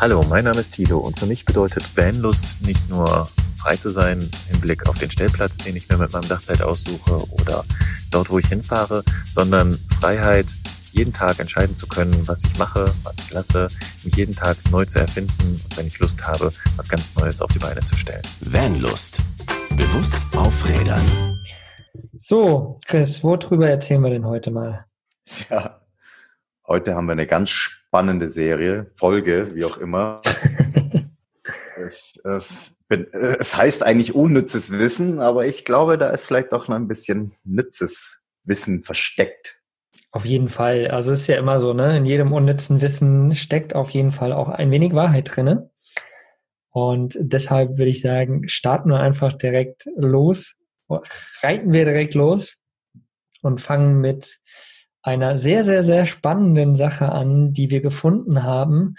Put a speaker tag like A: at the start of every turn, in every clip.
A: Hallo, mein Name ist Tilo und für mich bedeutet Vanlust nicht nur frei zu sein im Blick auf den Stellplatz, den ich mir mit meinem Dachzeit aussuche oder dort, wo ich hinfahre, sondern Freiheit, jeden Tag entscheiden zu können, was ich mache, was ich lasse, mich jeden Tag neu zu erfinden und wenn ich Lust habe, was ganz Neues auf die Beine zu stellen.
B: Vanlust. Bewusst aufrädern.
C: So, Chris, worüber erzählen wir denn heute mal?
D: Ja, heute haben wir eine ganz spannende Serie, Folge, wie auch immer. es, es, es heißt eigentlich unnützes Wissen, aber ich glaube, da ist vielleicht auch noch ein bisschen nützes Wissen versteckt.
C: Auf jeden Fall. Also es ist ja immer so, ne? In jedem unnützen Wissen steckt auf jeden Fall auch ein wenig Wahrheit drinne. Und deshalb würde ich sagen, starten wir einfach direkt los, reiten wir direkt los und fangen mit einer sehr, sehr, sehr spannenden Sache an, die wir gefunden haben,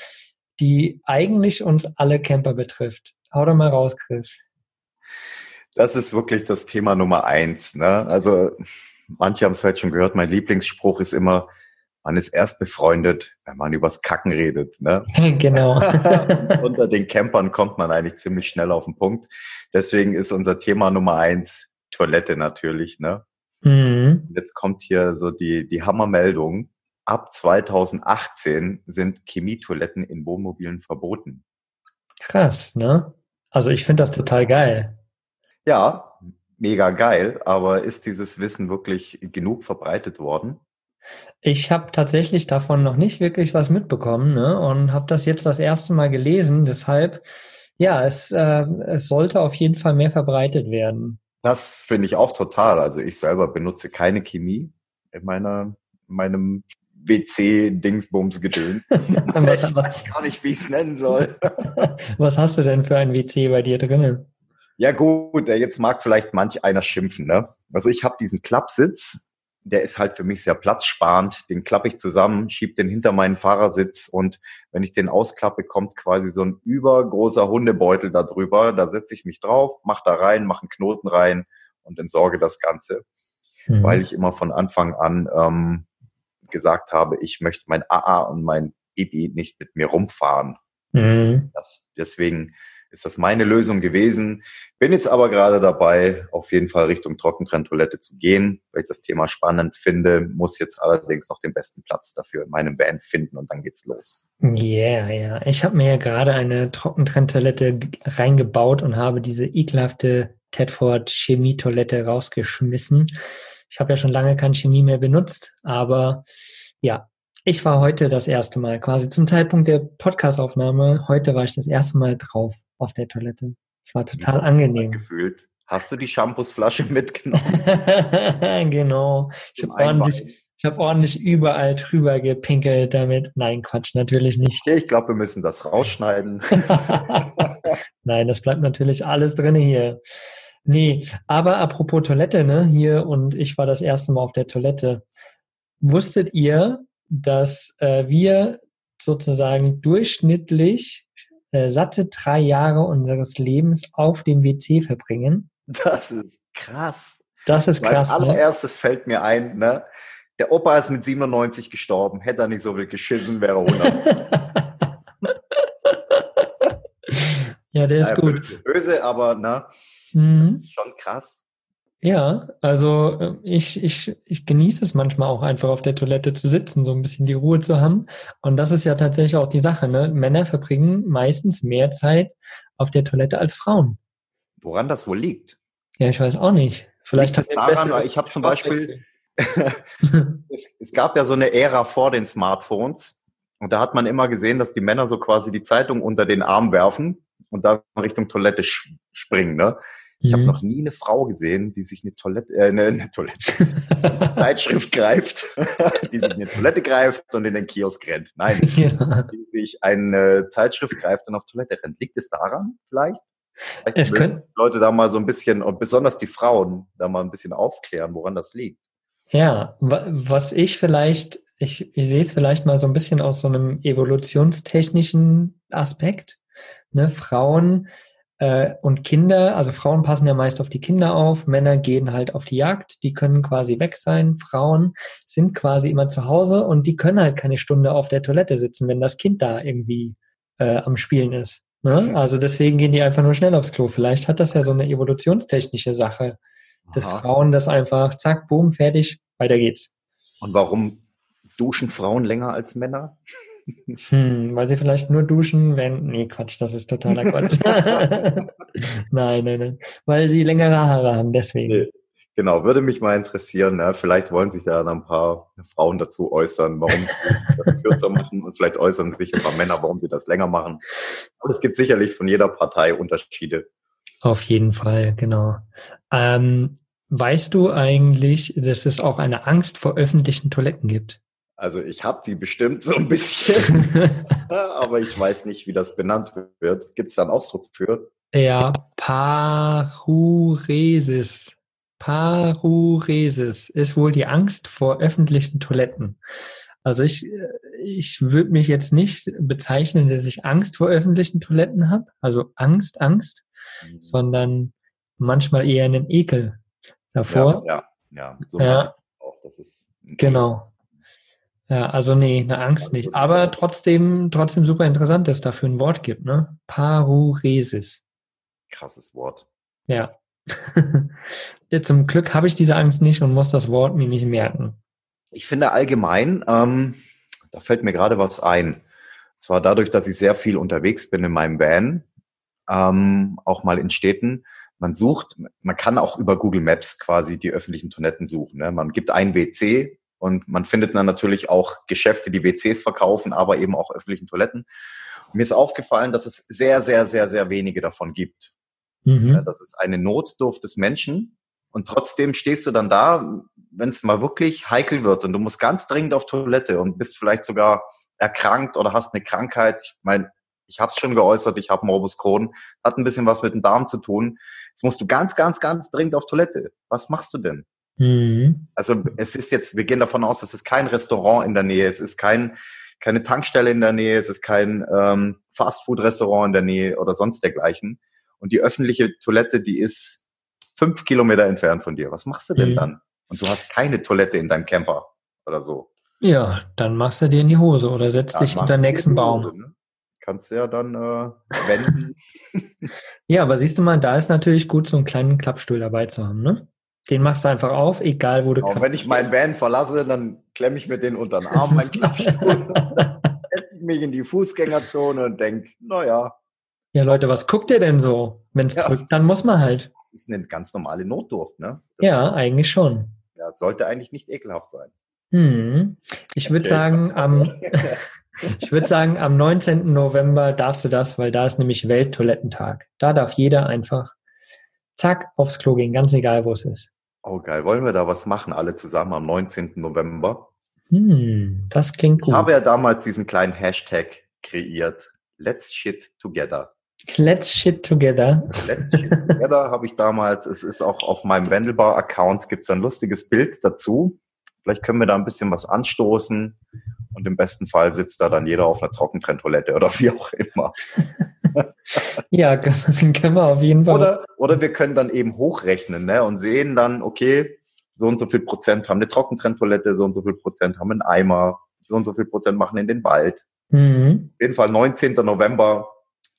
C: die eigentlich uns alle Camper betrifft. Hau doch mal raus, Chris.
D: Das ist wirklich das Thema Nummer eins. Ne? Also manche haben es vielleicht schon gehört, mein Lieblingsspruch ist immer, man ist erst befreundet, wenn man übers Kacken redet. Ne?
C: Genau.
D: Unter den Campern kommt man eigentlich ziemlich schnell auf den Punkt. Deswegen ist unser Thema Nummer eins Toilette natürlich. Ne? Mhm. Jetzt kommt hier so die, die Hammermeldung. Ab 2018 sind Chemietoiletten in Wohnmobilen verboten.
C: Krass, ne? Also ich finde das total geil.
D: Ja, mega geil, aber ist dieses Wissen wirklich genug verbreitet worden?
C: Ich habe tatsächlich davon noch nicht wirklich was mitbekommen ne? und habe das jetzt das erste Mal gelesen. Deshalb, ja, es, äh, es sollte auf jeden Fall mehr verbreitet werden.
D: Das finde ich auch total. Also ich selber benutze keine Chemie in meiner, meinem WC-Dingsbums-Gedöns. ich weiß gar nicht, wie ich es nennen soll.
C: Was hast du denn für ein WC bei dir drinnen?
D: Ja gut, jetzt mag vielleicht manch einer schimpfen. Ne? Also ich habe diesen Klappsitz der ist halt für mich sehr platzsparend. Den klappe ich zusammen, schiebe den hinter meinen Fahrersitz und wenn ich den ausklappe, kommt quasi so ein übergroßer Hundebeutel da drüber. Da setze ich mich drauf, mache da rein, mache einen Knoten rein und entsorge das Ganze, mhm. weil ich immer von Anfang an ähm, gesagt habe, ich möchte mein AA und mein Bibi nicht mit mir rumfahren. Mhm. Das, deswegen ist das meine Lösung gewesen. Bin jetzt aber gerade dabei, auf jeden Fall Richtung Trockentrenntoilette zu gehen, weil ich das Thema spannend finde, muss jetzt allerdings noch den besten Platz dafür in meinem Van finden und dann geht's los.
C: Yeah, ja. Ich habe mir ja gerade eine Trockentrenntoilette reingebaut und habe diese ekelhafte Tedford Chemietoilette rausgeschmissen. Ich habe ja schon lange keine Chemie mehr benutzt, aber ja, ich war heute das erste Mal, quasi zum Zeitpunkt der Podcastaufnahme, heute war ich das erste Mal drauf auf der Toilette. Es war total angenehm.
D: Gefühlt. Hast du die Shampoosflasche mitgenommen?
C: genau. Ich habe ordentlich, ich hab ordentlich überall drüber gepinkelt damit. Nein, Quatsch, natürlich nicht.
D: Okay, ich glaube, wir müssen das rausschneiden.
C: Nein, das bleibt natürlich alles drin hier. Nee, aber apropos Toilette, ne, hier und ich war das erste Mal auf der Toilette. Wusstet ihr, dass äh, wir sozusagen durchschnittlich äh, satte drei Jahre unseres Lebens auf dem WC verbringen.
D: Das ist krass.
C: Das ist krass.
D: Als ne? allererstes ne? fällt mir ein, ne? Der Opa ist mit 97 gestorben. Hätte er nicht so viel geschissen, wäre er 100.
C: ja, der ist ja, gut.
D: Böse, böse, aber ne? Mhm. schon krass.
C: Ja, also äh, ich, ich, ich genieße es manchmal auch einfach auf der Toilette zu sitzen, so ein bisschen die Ruhe zu haben. Und das ist ja tatsächlich auch die Sache. Ne? Männer verbringen meistens mehr Zeit auf der Toilette als Frauen.
D: Woran das wohl liegt?
C: Ja, ich weiß auch nicht. Vielleicht
D: liegt es daran, ich habe zum Beispiel, es, es gab ja so eine Ära vor den Smartphones und da hat man immer gesehen, dass die Männer so quasi die Zeitung unter den Arm werfen und dann Richtung Toilette springen. Ne? Ich mhm. habe noch nie eine Frau gesehen, die sich eine Toilette, äh, eine, eine Toilette, Zeitschrift greift, die sich eine Toilette greift und in den Kiosk rennt. Nein, ja. die sich eine Zeitschrift greift und auf Toilette rennt. Liegt es daran vielleicht?
C: vielleicht es können
D: Leute da mal so ein bisschen, und besonders die Frauen, da mal ein bisschen aufklären, woran das liegt.
C: Ja, was ich vielleicht, ich, ich sehe es vielleicht mal so ein bisschen aus so einem evolutionstechnischen Aspekt. Ne, Frauen und Kinder, also Frauen passen ja meist auf die Kinder auf, Männer gehen halt auf die Jagd, die können quasi weg sein, Frauen sind quasi immer zu Hause und die können halt keine Stunde auf der Toilette sitzen, wenn das Kind da irgendwie äh, am Spielen ist. Ne? Also deswegen gehen die einfach nur schnell aufs Klo. Vielleicht hat das ja so eine evolutionstechnische Sache, dass
D: Aha.
C: Frauen das einfach, zack, boom, fertig, weiter geht's.
D: Und warum duschen Frauen länger als Männer?
C: Hm, weil sie vielleicht nur duschen, wenn. Nee, Quatsch, das ist totaler Quatsch. nein, nein, nein. Weil sie längere Haare haben, deswegen.
D: Nee. Genau, würde mich mal interessieren. Ne? Vielleicht wollen sich da ein paar Frauen dazu äußern, warum sie das kürzer machen und vielleicht äußern sich ein paar Männer, warum sie das länger machen. Aber es gibt sicherlich von jeder Partei Unterschiede.
C: Auf jeden Fall, genau. Ähm, weißt du eigentlich, dass es auch eine Angst vor öffentlichen Toiletten gibt?
D: Also ich habe die bestimmt so ein bisschen, aber ich weiß nicht, wie das benannt wird. Gibt es da einen Ausdruck für?
C: ja, Paruresis. Paruresis ist wohl die Angst vor öffentlichen Toiletten. Also ich, ich würde mich jetzt nicht bezeichnen, dass ich Angst vor öffentlichen Toiletten habe, also Angst, Angst, sondern manchmal eher einen Ekel davor.
D: Ja, ja, ja. So
C: Ja.
D: auch, das ist ein
C: Genau. Ja, also nee, eine Angst nicht. Aber trotzdem, trotzdem super interessant, dass es dafür ein Wort gibt, ne? Paruresis.
D: krasses Wort.
C: Ja. zum Glück habe ich diese Angst nicht und muss das Wort mir nicht merken.
D: Ich finde allgemein, ähm, da fällt mir gerade was ein. Zwar dadurch, dass ich sehr viel unterwegs bin in meinem Van, ähm, auch mal in Städten. Man sucht, man kann auch über Google Maps quasi die öffentlichen Toiletten suchen. Ne? Man gibt ein WC und man findet dann natürlich auch Geschäfte, die WCs verkaufen, aber eben auch öffentlichen Toiletten. Mir ist aufgefallen, dass es sehr, sehr, sehr, sehr wenige davon gibt. Ja,
C: Mhm.
D: das ist eine Notdurft des Menschen. Und trotzdem stehst du dann da, wenn es mal wirklich heikel wird und du musst ganz dringend auf Toilette und bist vielleicht sogar erkrankt oder hast eine Krankheit. Ich meine, ich habe es schon geäußert, ich habe Morbus Crohn, hat ein bisschen was mit dem Darm zu tun. Jetzt musst du ganz, ganz, ganz dringend auf Toilette. Was machst du denn?
C: Mhm.
D: Also es ist jetzt, wir gehen davon aus, es ist kein Restaurant in der Nähe, es ist kein, keine Tankstelle in der Nähe, es ist kein ähm, Fastfood-Restaurant in der Nähe oder sonst dergleichen. Und die öffentliche Toilette, die ist fünf Kilometer entfernt von dir. Was machst du denn
C: Mhm.
D: dann? Und du hast keine Toilette in deinem Camper oder so.
C: Ja, dann machst du dir in die Hose oder setzt
D: Ja,
C: dich hinter den nächsten Baum.
D: Hose, ne? Kannst du ja dann äh, wenden.
C: Ja, aber siehst du mal, da ist natürlich gut, so einen kleinen Klappstuhl dabei zu haben, ne? Den machst du einfach auf, egal wo du
D: Auch
C: gerade
D: wenn ich meinen. Van verlasse, dann klemme ich mir den unter den Arm, meinen Klappstuhl, setze mich in die Fußgängerzone und denk, naja,
C: Ja, Leute, was guckt ihr denn so? Wenn es
D: Ja,
C: drückt, dann muss man halt.
D: das ist eine ganz normale Notdurft, ne? Das
C: Ja, eigentlich schon.
D: ja, sollte eigentlich nicht ekelhaft sein.
C: Hm. Ich würde
D: Okay.
C: sagen, am, ich würde sagen, am 19. November darfst du das, weil da ist nämlich Welttoilettentag. Da darf jeder einfach zack aufs Klo gehen, ganz egal, wo es ist.
D: Oh geil, wollen wir da was machen, alle zusammen am 19. November?
C: Hm, das klingt
D: Ich
C: gut.
D: habe ja damals diesen kleinen Hashtag kreiert. Let's shit together.
C: Let's shit together.
D: Let's shit together habe ich damals. Es ist auch auf meinem Wendelbar-Account gibt es ein lustiges Bild dazu. Vielleicht können wir da ein bisschen was anstoßen. Und im besten Fall sitzt da dann jeder auf einer Trockentrenntoilette oder wie auch immer.
C: Ja, können wir auf jeden Fall.
D: Oder, oder wir können dann eben hochrechnen ne, und sehen dann, okay, so und so viel Prozent haben eine Trockentrenntoilette, so und so viel Prozent haben einen Eimer, so und so viel Prozent machen in den Wald.
C: Mhm.
D: Auf jeden Fall 19. November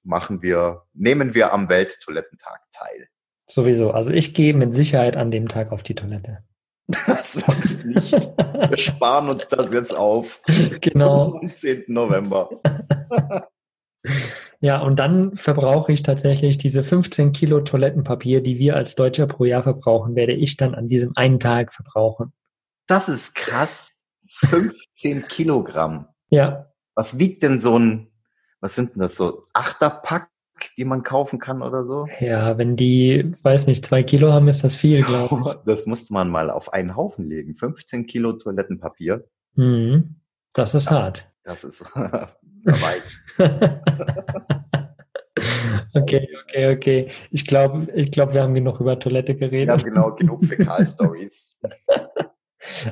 D: machen wir, nehmen wir am Welttoilettentag teil.
C: Sowieso. Also ich gehe mit Sicherheit an dem Tag auf die Toilette.
D: Sonst nicht. Wir sparen uns das jetzt auf.
C: genau.
D: 19. November.
C: Ja, und dann verbrauche ich tatsächlich diese 15 Kilo Toilettenpapier, die wir als Deutscher pro Jahr verbrauchen, werde ich dann an diesem einen Tag verbrauchen.
D: Das ist krass. 15 Kilogramm.
C: Ja,
D: Was wiegt denn so ein, was sind denn das so, Achterpack, die man kaufen kann oder so?
C: ja, wenn die, weiß nicht, zwei Kilo haben, ist das viel, glaube
D: Das musste man mal auf einen Haufen legen. 15 Kilo Toilettenpapier.
C: ich. Mhm. Das ist hart.
D: Das ist dabei.
C: okay, okay, okay. Ich glaube, ich glaube, wir haben genug über Toilette
D: Ja,
C: geredet.
D: genau, genug Fäkal-Stories.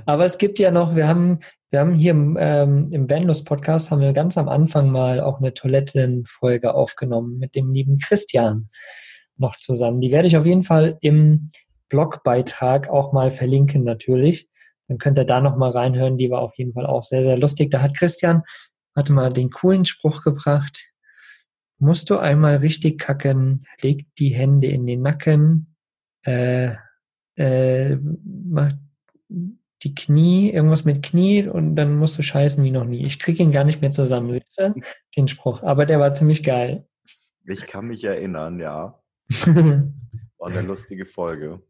C: Aber es gibt ja noch, wir haben, wir haben hier im, ähm, im Bandlust Podcast haben wir ganz am Anfang mal auch eine Toilettenfolge aufgenommen mit dem lieben Christian noch zusammen. Die werde ich auf jeden Fall im Blogbeitrag auch mal verlinken natürlich. Dann könnt ihr da noch mal reinhören. Die war auf jeden Fall auch sehr, sehr lustig. Da hat Christian, hatte mal den coolen Spruch gebracht. musst du einmal richtig kacken, leg die Hände in den Nacken, äh, äh, mach die Knie, irgendwas mit Knie und dann musst du scheißen wie noch nie. Ich krieg ihn gar nicht mehr zusammen, siehst du? Den Spruch. Aber der war ziemlich geil.
D: Ich kann mich erinnern, ja. War eine lustige Folge.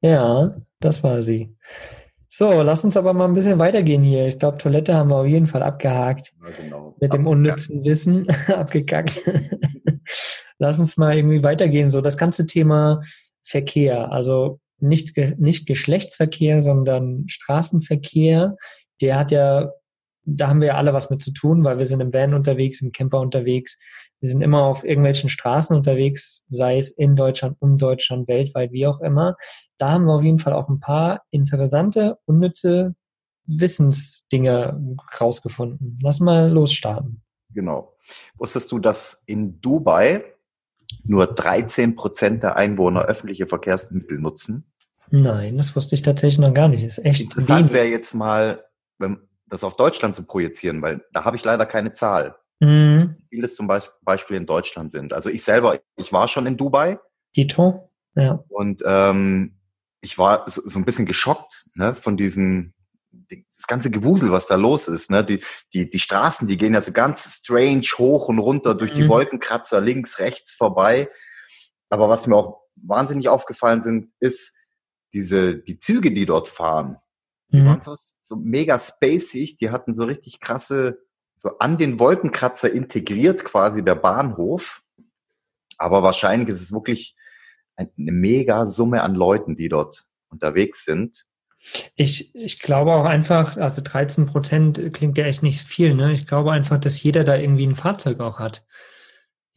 C: ja, das war sie. So, lass uns aber mal ein bisschen weitergehen hier. Ich glaube, Toilette haben wir auf jeden Fall abgehakt.
D: Ja, genau.
C: Mit dem unnützen Wissen abgekackt. lass uns mal irgendwie weitergehen. So, das ganze Thema Verkehr, also nicht, nicht Geschlechtsverkehr, sondern Straßenverkehr, der hat ja, da haben wir ja alle was mit zu tun, weil wir sind im Van unterwegs, im Camper unterwegs. Wir sind immer auf irgendwelchen Straßen unterwegs, sei es in Deutschland, um Deutschland, weltweit, wie auch immer. Da haben wir auf jeden Fall auch ein paar interessante, unnütze Wissensdinge rausgefunden. Lass mal losstarten.
D: Genau. Wusstest du, dass in Dubai nur 13 Prozent der Einwohner öffentliche Verkehrsmittel nutzen?
C: Nein, das wusste ich tatsächlich noch gar nicht. Ist echt
D: Interessant wäre jetzt mal, wenn das auf Deutschland zu projizieren, weil da habe ich leider keine Zahl.
C: Mhm.
D: Wie viele es zum Beis- Beispiel in Deutschland sind. Also ich selber, ich war schon in Dubai
C: Dito? Ja.
D: und ähm, ich war so, so ein bisschen geschockt ne, von diesem das ganze Gewusel, was da los ist. Ne? Die, die, die Straßen, die gehen ja so ganz strange hoch und runter durch die
C: Mhm.
D: Wolkenkratzer links, rechts vorbei. Aber was mir auch wahnsinnig aufgefallen sind, ist diese die Züge, die dort fahren. Die
C: Mhm.
D: waren so, so mega spacig, die hatten so richtig krasse, so an den Wolkenkratzer integriert quasi der Bahnhof. Aber wahrscheinlich ist es wirklich ein- eine mega Summe an Leuten, die dort unterwegs sind.
C: Ich, ich glaube auch einfach, also 13 Prozent klingt ja echt nicht viel, ne? Ich glaube einfach, dass jeder da irgendwie ein Fahrzeug auch hat.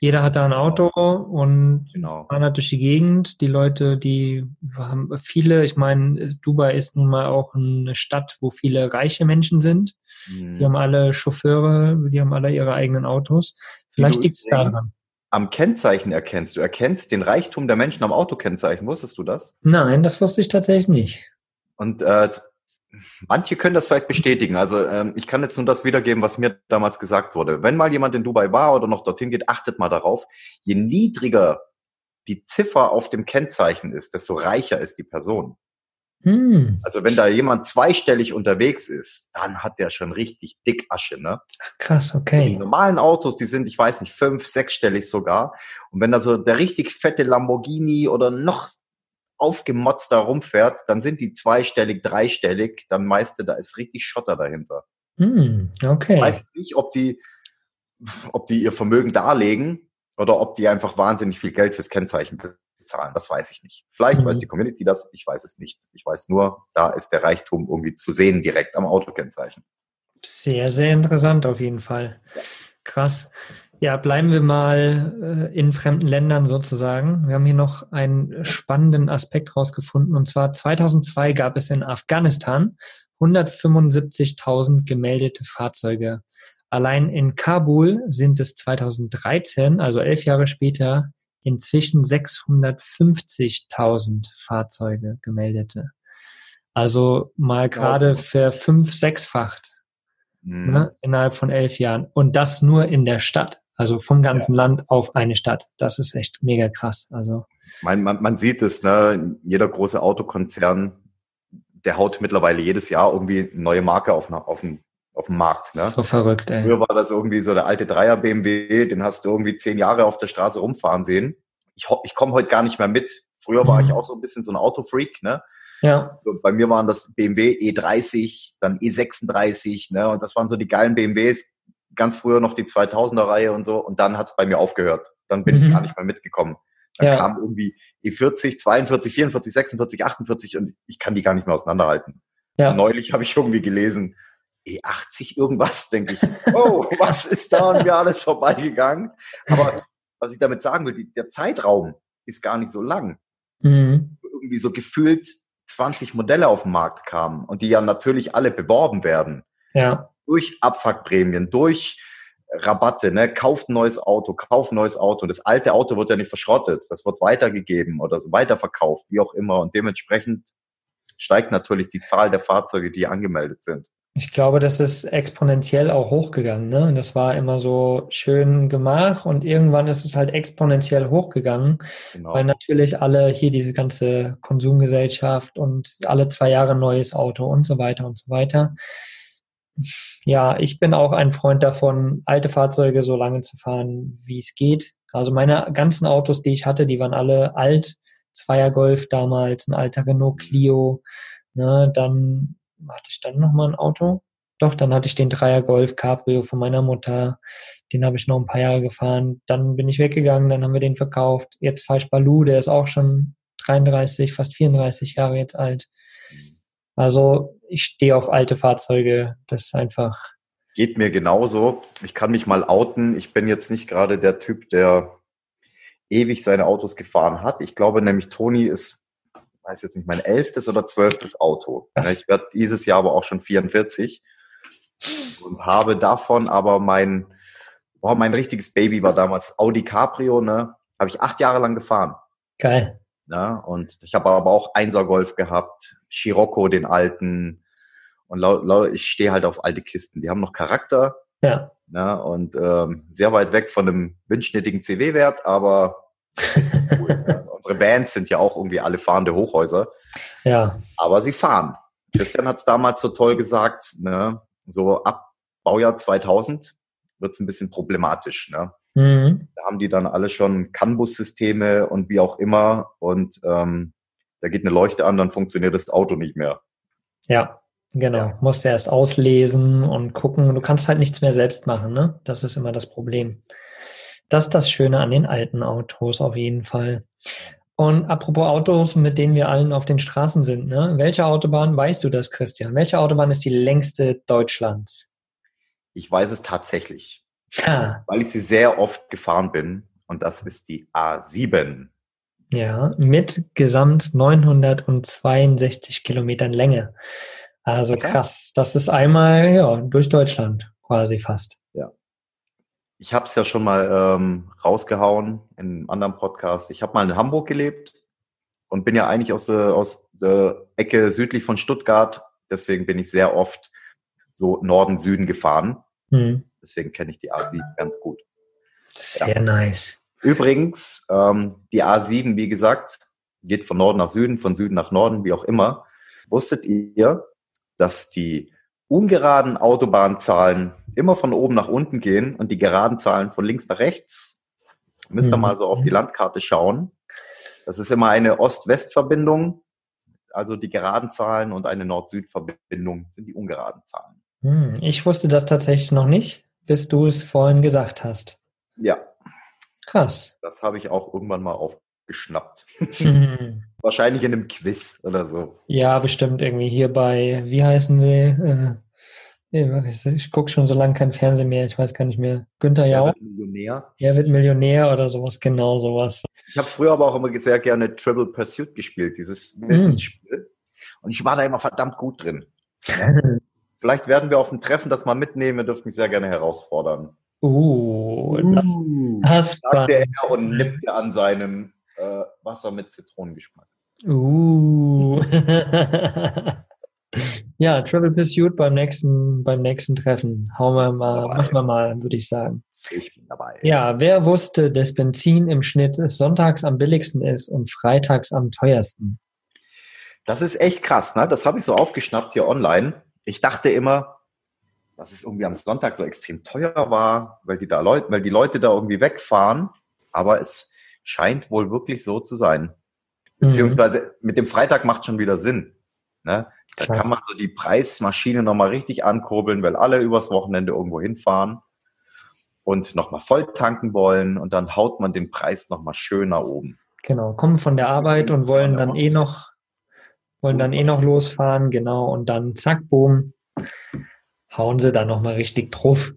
C: Jeder hat da ein Auto und
D: Genau.
C: fahren halt durch die Gegend. Die Leute, die haben viele, ich meine, Dubai ist nun mal auch eine Stadt, wo viele reiche Menschen sind.
D: Mhm.
C: Die haben alle Chauffeure, die haben alle ihre eigenen Autos. Vielleicht liegt es daran.
D: Am Kennzeichen erkennst du, erkennst den Reichtum der Menschen am Autokennzeichen. Wusstest du das?
C: Nein, das wusste ich tatsächlich nicht.
D: Und äh, manche können das vielleicht bestätigen. Also ähm, ich kann jetzt nur das wiedergeben, was mir damals gesagt wurde. Wenn mal jemand in Dubai war oder noch dorthin geht, achtet mal darauf. Je niedriger die Ziffer auf dem Kennzeichen ist, desto reicher ist die Person.
C: Hm,
D: Also wenn da jemand zweistellig unterwegs ist, dann hat der schon richtig dick Asche, ne?
C: krass,
D: Die
C: okay.
D: normalen Autos, die sind, ich weiß nicht, fünf, sechsstellig sogar. Und wenn da so der richtig fette Lamborghini oder noch aufgemotzt da rumfährt, dann sind die zweistellig, dreistellig, dann meiste, da ist richtig Schotter dahinter.
C: Hm, okay.
D: Weiß ich nicht, ob die, ob die ihr Vermögen darlegen oder ob die einfach wahnsinnig viel Geld fürs Kennzeichen bezahlen. Das weiß ich nicht. Vielleicht
C: Mhm.
D: weiß die Community das, ich weiß es nicht. Ich weiß nur, da ist der Reichtum irgendwie zu sehen direkt am Autokennzeichen.
C: Sehr, sehr interessant auf jeden Fall. Krass. Ja, bleiben wir mal äh, in fremden Ländern sozusagen. Wir haben hier noch einen spannenden Aspekt rausgefunden. Und zwar 2002 gab es in Afghanistan 175.000 gemeldete Fahrzeuge. Allein in Kabul sind es 2013, also elf Jahre später, inzwischen 650.000 Fahrzeuge gemeldete. Also mal gerade für fünf, sechsfacht
D: Mhm.
C: ne, innerhalb von elf Jahren. Und das nur in der Stadt. Also vom ganzen Land auf eine Stadt. Das ist echt mega krass. Also
D: Man, man, man sieht es, ne? jeder große Autokonzern, der haut mittlerweile jedes Jahr irgendwie eine neue Marke auf, auf, den, auf den Markt. Ne?
C: so verrückt, ey.
D: Früher war das irgendwie so der alte Dreier BMW, den hast du irgendwie zehn Jahre auf der Straße rumfahren sehen. Ich, ich komme heute gar nicht mehr mit. Früher war
C: Mhm.
D: ich auch so ein bisschen so ein Autofreak. Ne?
C: Ja,
D: Bei mir waren das BMW E30, dann E36, ne? Und das waren so die geilen BMWs. Ganz früher noch die 2000er Reihe und so. Und dann hat es bei mir aufgehört. Dann bin
C: Mhm.
D: ich gar nicht mehr mitgekommen. Dann
C: Ja.
D: kam irgendwie E40, 42, 44, 46, 48 und ich kann die gar nicht mehr auseinanderhalten.
C: ja.
D: Neulich habe ich irgendwie gelesen, E80 irgendwas, denke ich. Oh, was ist da an mir alles vorbeigegangen? Aber was ich damit sagen will, der Zeitraum ist gar nicht so lang
C: Mhm.
D: irgendwie so gefühlt 20 Modelle auf den Markt kamen und die ja natürlich alle beworben werden.
C: Ja,
D: Durch Abfuckprämien, durch Rabatte, ne? Kauft ein neues Auto, kauft ein neues Auto. Und das alte Auto wird ja nicht verschrottet. Das wird weitergegeben oder so weiterverkauft, wie auch immer. Und dementsprechend steigt natürlich die Zahl der Fahrzeuge, die angemeldet sind.
C: Ich glaube, das ist exponentiell auch hochgegangen. Ne? Das war immer so schön gemacht und irgendwann ist es halt exponentiell hochgegangen, genau. weil natürlich alle hier diese ganze Konsumgesellschaft und alle zwei Jahre neues Auto und so weiter und so weiter. Ja, ich bin auch ein Freund davon, alte Fahrzeuge so lange zu fahren, wie es geht. Also meine ganzen Autos, die ich hatte, die waren alle alt. Zweier Golf damals, ein alter Renault Clio. Ne, dann hatte ich dann nochmal ein Auto. Doch, dann hatte ich den Dreier Golf Cabrio von meiner Mutter. Den habe ich noch ein paar Jahre gefahren. Dann bin ich weggegangen, dann haben wir den verkauft. Jetzt fahre ich Balu, der ist auch schon 33, fast 34 Jahre jetzt alt. Also ich stehe auf alte Fahrzeuge. Das ist einfach.
D: Geht mir genauso. Ich kann mich mal outen. Ich bin jetzt nicht gerade der Typ, der ewig seine Autos gefahren hat. Ich glaube nämlich, Toni ist weiß jetzt nicht, mein elftes oder zwölftes Auto. Was? Ich werde dieses Jahr aber auch schon 44 und habe davon aber mein, boah, mein richtiges Baby war damals Audi Cabrio, ne? Habe ich acht Jahre lang gefahren.
C: Geil.
D: Ja, und ich habe aber auch Einser Golf gehabt, Scirocco, den alten. Und ich stehe halt auf alte Kisten. Die haben noch Charakter.
C: Ja.
D: ja und ähm, sehr weit weg von einem windschnittigen CW-Wert, aber cool, unsere Bands sind ja auch irgendwie alle fahrende Hochhäuser.
C: Ja.
D: Aber sie fahren. Christian hat es damals so toll gesagt, ne? so ab Baujahr 2000 wird es ein bisschen problematisch. Ne? Mhm. Da haben die dann alle schon CAN-Bus-Systeme und wie auch immer und ähm, da geht eine Leuchte an, dann funktioniert das Auto nicht mehr.
C: Ja, genau. Ja. Musst du erst auslesen und gucken. Du kannst halt nichts mehr selbst machen, ne? Das ist immer das Problem. Das ist das Schöne an den alten Autos auf jeden Fall. Und apropos Autos, mit denen wir allen auf den Straßen sind, ne? Welche Autobahn weißt du das, Christian? Welche Autobahn ist die längste Deutschlands?
D: Ich weiß es tatsächlich. Ha. Weil ich sie sehr oft gefahren bin. Und das ist die A7.
C: Ja, mit gesamt 962 Kilometern Länge. Also okay. krass. Das ist einmal ja, durch Deutschland quasi fast.
D: Ja ich habe es ja schon mal ähm, rausgehauen in einem anderen Podcast. Ich habe mal in Hamburg gelebt und bin ja eigentlich aus der, aus der Ecke südlich von Stuttgart. Deswegen bin ich sehr oft so Norden, Süden gefahren. Mhm. Deswegen kenne ich die A7 ganz gut.
C: Sehr ja. nice.
D: Übrigens, ähm, die A7, wie gesagt, geht von Norden nach Süden, von Süden nach Norden, wie auch immer. Wusstet ihr, dass die ungeraden Autobahnzahlen immer von oben nach unten gehen und die geraden Zahlen von links nach rechts. Müsst ihr mhm. mal so auf die Landkarte schauen. Das ist immer eine Ost-West-Verbindung. Also die geraden Zahlen und eine Nord-Süd-Verbindung sind die ungeraden Zahlen.
C: Hm, ich wusste das tatsächlich noch nicht, bis du es vorhin gesagt hast.
D: Ja.
C: Krass.
D: Das habe ich auch irgendwann mal aufgeschnappt. Mhm. Wahrscheinlich in einem Quiz oder so.
C: Ja, bestimmt irgendwie hier bei, wie heißen sie? Äh, ich gucke schon so lange kein Fernsehen mehr, ich weiß gar nicht mehr. Günther Jauch? Er wird Millionär. Er wird Millionär oder sowas, genau sowas.
D: Ich habe früher aber auch immer sehr gerne Triple Pursuit gespielt, dieses Wissensspiel. Mm. Und ich war da immer verdammt gut drin. Vielleicht werden wir auf ein Treffen das mal mitnehmen, ihr dürft mich sehr gerne herausfordern.
C: Uh,
D: uh das, das sagt der Herr und nippt er an seinem äh, Wasser mit Zitronengeschmack.
C: Uh. Ja, Travel Pursuit beim nächsten, beim nächsten Treffen. Hauen wir mal, dabei. machen wir mal, würde ich sagen.
D: Ich bin dabei.
C: Ja, wer wusste, dass Benzin im Schnitt sonntags am billigsten ist und freitags am teuersten?
D: Das ist echt krass, ne? Das habe ich so aufgeschnappt hier online. Ich dachte immer, dass es irgendwie am Sonntag so extrem teuer war, weil die da Leute, weil die Leute da irgendwie wegfahren. Aber es scheint wohl wirklich so zu sein. Mhm. Beziehungsweise mit dem Freitag macht schon wieder Sinn. Ne? Da kann man so die Preismaschine nochmal richtig ankurbeln, weil alle übers Wochenende irgendwo hinfahren und nochmal voll tanken wollen und dann haut man den Preis nochmal schön nach oben.
C: Genau, kommen von der Arbeit und wollen dann eh noch, wollen dann eh noch losfahren, genau, und dann zack, boom, hauen sie dann nochmal richtig drauf.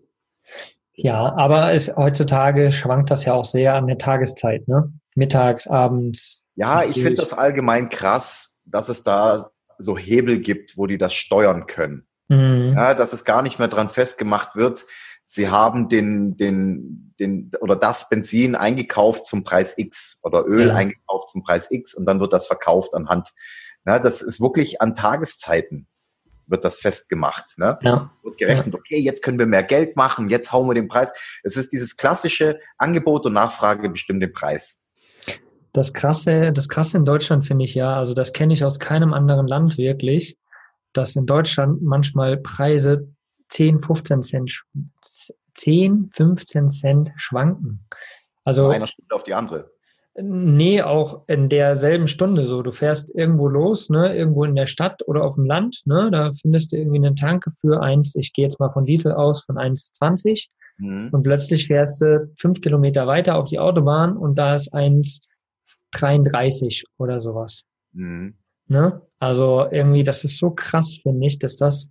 C: Ja, aber es, heutzutage schwankt das ja auch sehr an der Tageszeit, ne? Mittags, abends.
D: Ja, ich finde das allgemein krass, dass es da so Hebel gibt, wo die das steuern können. Mhm. Ja, dass es gar nicht mehr dran festgemacht wird, sie haben den, den, den oder das Benzin eingekauft zum Preis X oder Öl ja. eingekauft zum Preis X und dann wird das verkauft anhand. Ja, das ist wirklich an Tageszeiten. Wird das festgemacht. Ne?
C: Ja.
D: Wird gerechnet, okay, jetzt können wir mehr Geld machen, jetzt hauen wir den Preis. Es ist dieses klassische Angebot und Nachfrage bestimmt den Preis.
C: Das krasse, das krasse in Deutschland finde ich ja, also das kenne ich aus keinem anderen Land wirklich, dass in Deutschland manchmal Preise 10, 15 Cent, 10, 15 Cent schwanken. Also
D: Von einer Stunde auf die andere.
C: Nee, auch in derselben Stunde so. Du fährst irgendwo los, ne, irgendwo in der Stadt oder auf dem Land, ne, da findest du irgendwie einen Tanke für eins, ich gehe jetzt mal von Diesel aus, von 1,20
D: Mhm.
C: und plötzlich fährst du fünf Kilometer weiter auf die Autobahn und da ist 1,33 oder sowas.
D: Mhm.
C: Ne? Also irgendwie, das ist so krass, finde ich, dass das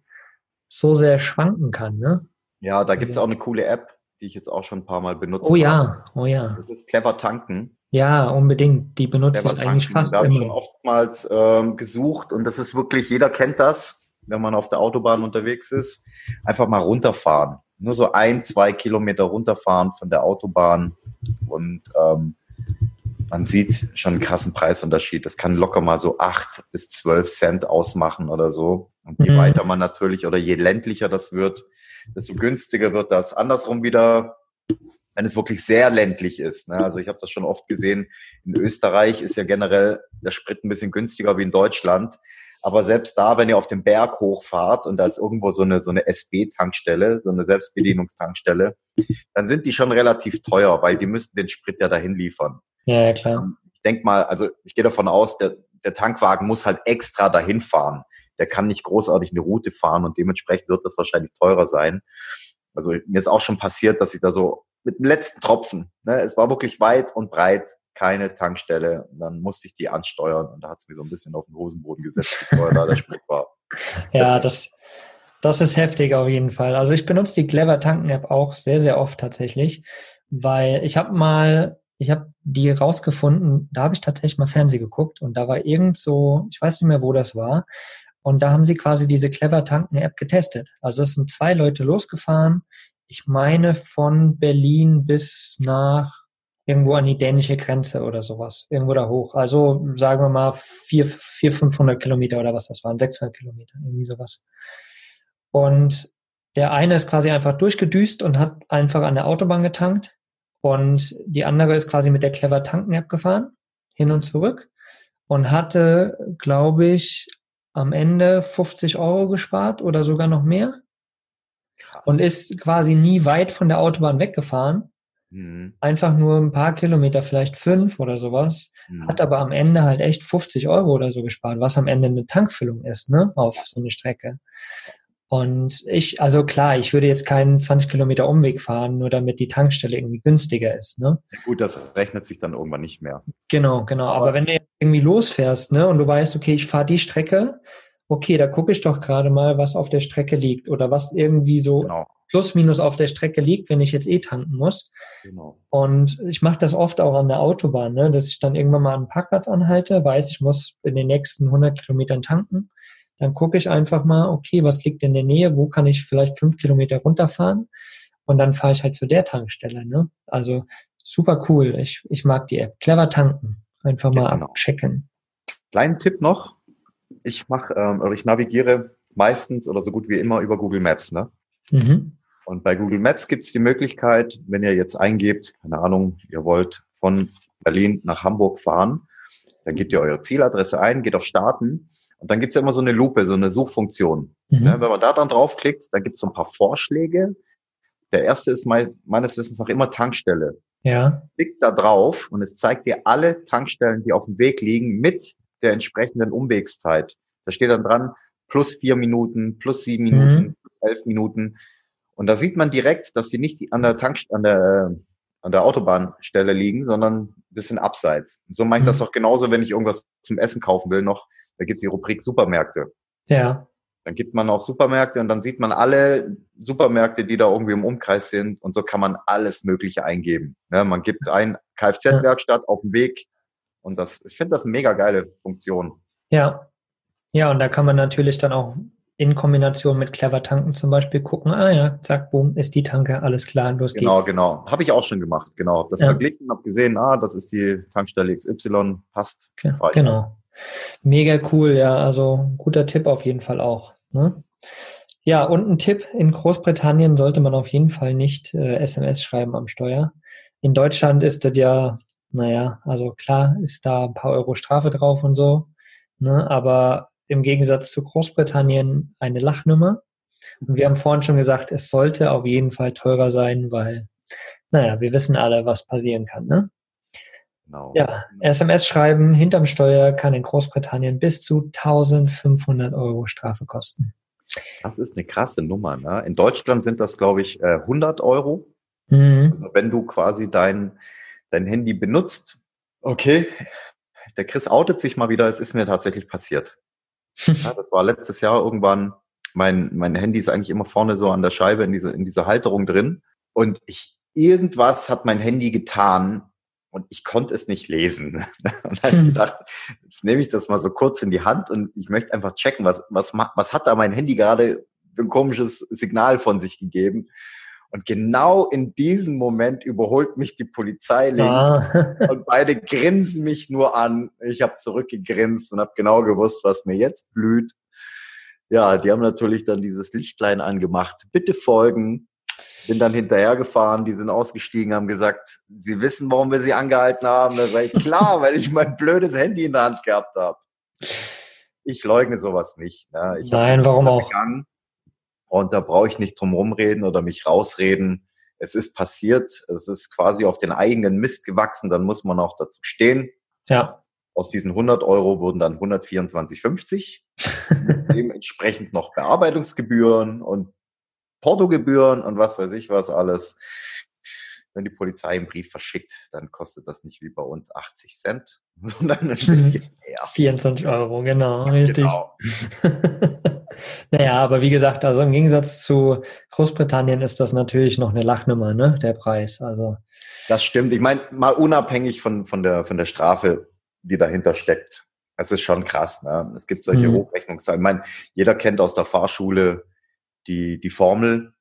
C: so sehr schwanken kann, ne?
D: Ja, da gibt's
C: Also-
D: auch eine coole App, die ich jetzt auch schon ein paar Mal benutzt
C: Oh
D: habe.
C: ja, oh ja.
D: Das ist Clever Tanken.
C: Ja, unbedingt. Die benutze ich eigentlich fast
D: da
C: immer.
D: oftmals ähm, gesucht und das ist wirklich, jeder kennt das, wenn man auf der Autobahn unterwegs ist. Einfach mal runterfahren. Nur so ein, zwei Kilometer runterfahren von der Autobahn und ähm, man sieht schon einen krassen Preisunterschied. Das kann locker mal so acht bis zwölf Cent ausmachen oder so. Und je
C: Mhm.
D: weiter man natürlich oder je ländlicher das wird, desto günstiger wird das. Andersrum wieder, wenn es wirklich sehr ländlich ist. Ne? Also ich habe das schon oft gesehen. In Österreich ist ja generell der Sprit ein bisschen günstiger wie in Deutschland. Aber selbst da, wenn ihr auf den Berg hochfahrt und da ist irgendwo so eine, so eine SB-Tankstelle, so eine Selbstbedienungstankstelle, dann sind die schon relativ teuer, weil die müssten den Sprit ja dahin liefern.
C: Ja, ja, klar.
D: Ich denke mal, also ich gehe davon aus, der, der Tankwagen muss halt extra dahin fahren. Der kann nicht großartig eine Route fahren und dementsprechend wird das wahrscheinlich teurer sein. Also mir ist auch schon passiert, dass ich da so mit dem letzten Tropfen, ne, es war wirklich weit und breit keine Tankstelle. Und dann musste ich die ansteuern und da hat es mir so ein bisschen auf den Hosenboden gesetzt, teuer da der Sprit war.
C: Ja, das, das ist heftig auf jeden Fall. Also ich benutze die Clever Tanken App auch sehr, sehr oft tatsächlich, weil ich habe mal, ich habe die rausgefunden, da habe ich tatsächlich mal Fernsehen geguckt und da war irgend so, ich weiß nicht mehr, wo das war, und da haben sie quasi diese Clever Tanken App getestet. Also es sind zwei Leute losgefahren, ich meine von Berlin bis nach irgendwo an die dänische Grenze oder sowas, irgendwo da hoch. Also sagen wir mal vier, vier 500 Kilometer oder was das waren, 600 Kilometer, irgendwie sowas. Und der eine ist quasi einfach durchgedüst und hat einfach an der Autobahn getankt. Und die andere ist quasi mit der Clever Tanken App gefahren, hin und zurück. Und hatte, glaube ich, am Ende 50 Euro gespart oder sogar noch mehr.
D: Krass.
C: Und ist quasi nie weit von der Autobahn weggefahren.
D: Mhm.
C: Einfach nur ein paar Kilometer, vielleicht fünf oder sowas.
D: Mhm.
C: Hat aber am Ende halt echt 50 Euro oder so gespart, was am Ende eine Tankfüllung ist, ne, auf so eine Strecke. Und ich, also klar, ich würde jetzt keinen 20 Kilometer Umweg fahren, nur damit die Tankstelle irgendwie günstiger ist, ne?
D: Gut, das rechnet sich dann irgendwann nicht mehr.
C: Genau, genau. Aber,
D: Aber-
C: wenn du irgendwie losfährst, ne, und du weißt, okay, ich fahre die Strecke, okay, da gucke ich doch gerade mal, was auf der Strecke liegt oder was irgendwie so
D: Genau,
C: plus minus auf der Strecke liegt, wenn ich jetzt eh tanken muss.
D: genau.
C: Und ich mache das oft auch an der Autobahn, ne, dass ich dann irgendwann mal an einen Parkplatz anhalte, weiß, ich muss in den nächsten 100 Kilometern tanken. Dann gucke ich einfach mal, okay, was liegt in der Nähe, wo kann ich vielleicht fünf Kilometer runterfahren? Und dann fahre ich halt zu der Tankstelle. Ne? Also super cool. Ich, ich mag die App. Clever tanken. Einfach mal
D: Genau.
C: abchecken.
D: Kleinen Tipp noch. Ich mache ähm, oder ich navigiere meistens oder so gut wie immer über Google Maps, ne?
C: Mhm.
D: Und bei Google Maps gibt es die Möglichkeit, wenn ihr jetzt eingebt, keine Ahnung, ihr wollt von Berlin nach Hamburg fahren, dann gebt ihr eure Zieladresse ein, geht auf Starten und dann gibt es ja immer so eine Lupe, so eine Suchfunktion.
C: Mhm.
D: Ne? Wenn man da dann draufklickt, dann gibt es so ein paar Vorschläge. Der erste ist mein, meines Wissens nach immer Tankstelle.
C: Ja.
D: Klickt da drauf und es zeigt dir alle Tankstellen, die auf dem Weg liegen, mit der entsprechenden Umwegszeit. Da steht dann dran, plus vier Minuten, plus sieben
C: Mhm.
D: Minuten, plus elf Minuten. Und da sieht man direkt, dass die nicht an der Tank, an der, äh, an der Autobahnstelle liegen, sondern ein bisschen abseits. Und so meine ich
C: Mhm.
D: das auch genauso, wenn ich irgendwas zum Essen kaufen will noch. Da gibt's die Rubrik Supermärkte.
C: Ja.
D: Dann gibt man auch Supermärkte und dann sieht man alle Supermärkte, die da irgendwie im Umkreis sind und so kann man alles Mögliche eingeben. Ne, man gibt ein Kfz-Werkstatt auf dem Weg und das, ich finde das eine mega geile Funktion.
C: Ja. Ja, und da kann man natürlich dann auch in Kombination mit Clever Tanken zum Beispiel gucken, ah ja, zack, boom, ist die Tanke, alles klar, los
D: Genau,
C: geht's.
D: genau. Habe ich auch schon gemacht. Genau, das
C: Ja.
D: verglichen, habe gesehen, ah, das ist die Tankstelle XY, passt.
C: Ge- Genau. Mega cool, ja, also guter Tipp auf jeden Fall auch. Ne? Ja, und ein Tipp, in Großbritannien sollte man auf jeden Fall nicht äh, SMS schreiben am Steuer. In Deutschland ist das ja, naja, also klar ist da ein paar Euro Strafe drauf und so, ne, aber im Gegensatz zu Großbritannien eine Lachnummer. Und wir haben vorhin schon gesagt, es sollte auf jeden Fall teurer sein, weil, naja, wir wissen alle, was passieren kann, ne? Genau. Ja, SMS schreiben hinterm Steuer kann in Großbritannien bis zu 1500 Euro Strafe kosten.
D: Das ist eine krasse Nummer. Ne? In Deutschland sind das, glaube ich, 100 äh, Euro. Mhm. Also wenn du quasi dein, dein Handy benutzt, okay, der Chris outet sich mal wieder, es ist mir tatsächlich passiert. Ja, das war letztes Jahr irgendwann, mein, mein Handy ist eigentlich immer vorne so an der Scheibe in, diese, in dieser Halterung drin. Und ich, irgendwas hat mein Handy getan, und ich konnte es nicht lesen. Und dann habe ich gedacht, jetzt nehme ich das mal so kurz in die Hand und ich möchte einfach checken, was, was, was hat da mein Handy gerade für ein komisches Signal von sich gegeben. Und genau in diesem Moment überholt mich die Polizei links ah. und beide grinsen mich nur an. Ich habe zurückgegrinst und habe genau gewusst, was mir jetzt blüht. Ja, die haben natürlich dann dieses Lichtlein angemacht. Bitte folgen bin dann hinterhergefahren, die sind ausgestiegen, haben gesagt, sie wissen, warum wir sie angehalten haben. Da sage ich, klar, weil ich mein blödes Handy in der Hand gehabt habe. Ich leugne sowas nicht. Ne? Ich
C: Nein, warum auch?
D: Und da brauche ich nicht drum rumreden oder mich rausreden. Es ist passiert, es ist quasi auf den eigenen Mist gewachsen, dann muss man auch dazu stehen.
C: Ja.
D: Aus diesen 100 Euro wurden dann 124,50. Dementsprechend noch Bearbeitungsgebühren und Portogebühren und was weiß ich was alles. Wenn die Polizei einen Brief verschickt, dann kostet das nicht wie bei uns 80 Cent, sondern ein bisschen
C: mehr. 24 Euro, genau, richtig. Genau. Naja, aber wie gesagt, also im Gegensatz zu Großbritannien ist das natürlich noch eine Lachnummer, ne, der Preis. Also.
D: Das stimmt. Ich meine, mal unabhängig von, von, der, von der Strafe, die dahinter steckt. Es ist schon krass. Ne? Es gibt solche mhm. Hochrechnungszahlen. Ich meine, jeder kennt aus der Fahrschule die, die Formel,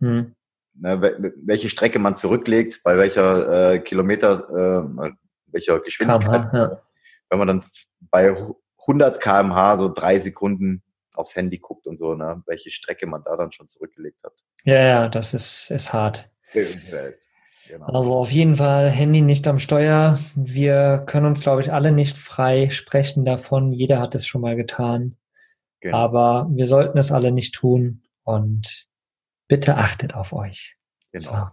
D: hm. ne, welche Strecke man zurücklegt, bei welcher äh, Kilometer, äh, welcher Geschwindigkeit. KMH, ja. Wenn man dann bei 100 kmh so drei Sekunden aufs Handy guckt und so, ne, welche Strecke man da dann schon zurückgelegt hat.
C: Ja, ja, das ist, ist hart. Genau. Also auf jeden Fall Handy nicht am Steuer. Wir können uns, glaube ich, alle nicht frei sprechen davon. Jeder hat es schon mal getan. Genau. Aber wir sollten es alle nicht tun. Und bitte achtet auf euch.
D: Genau.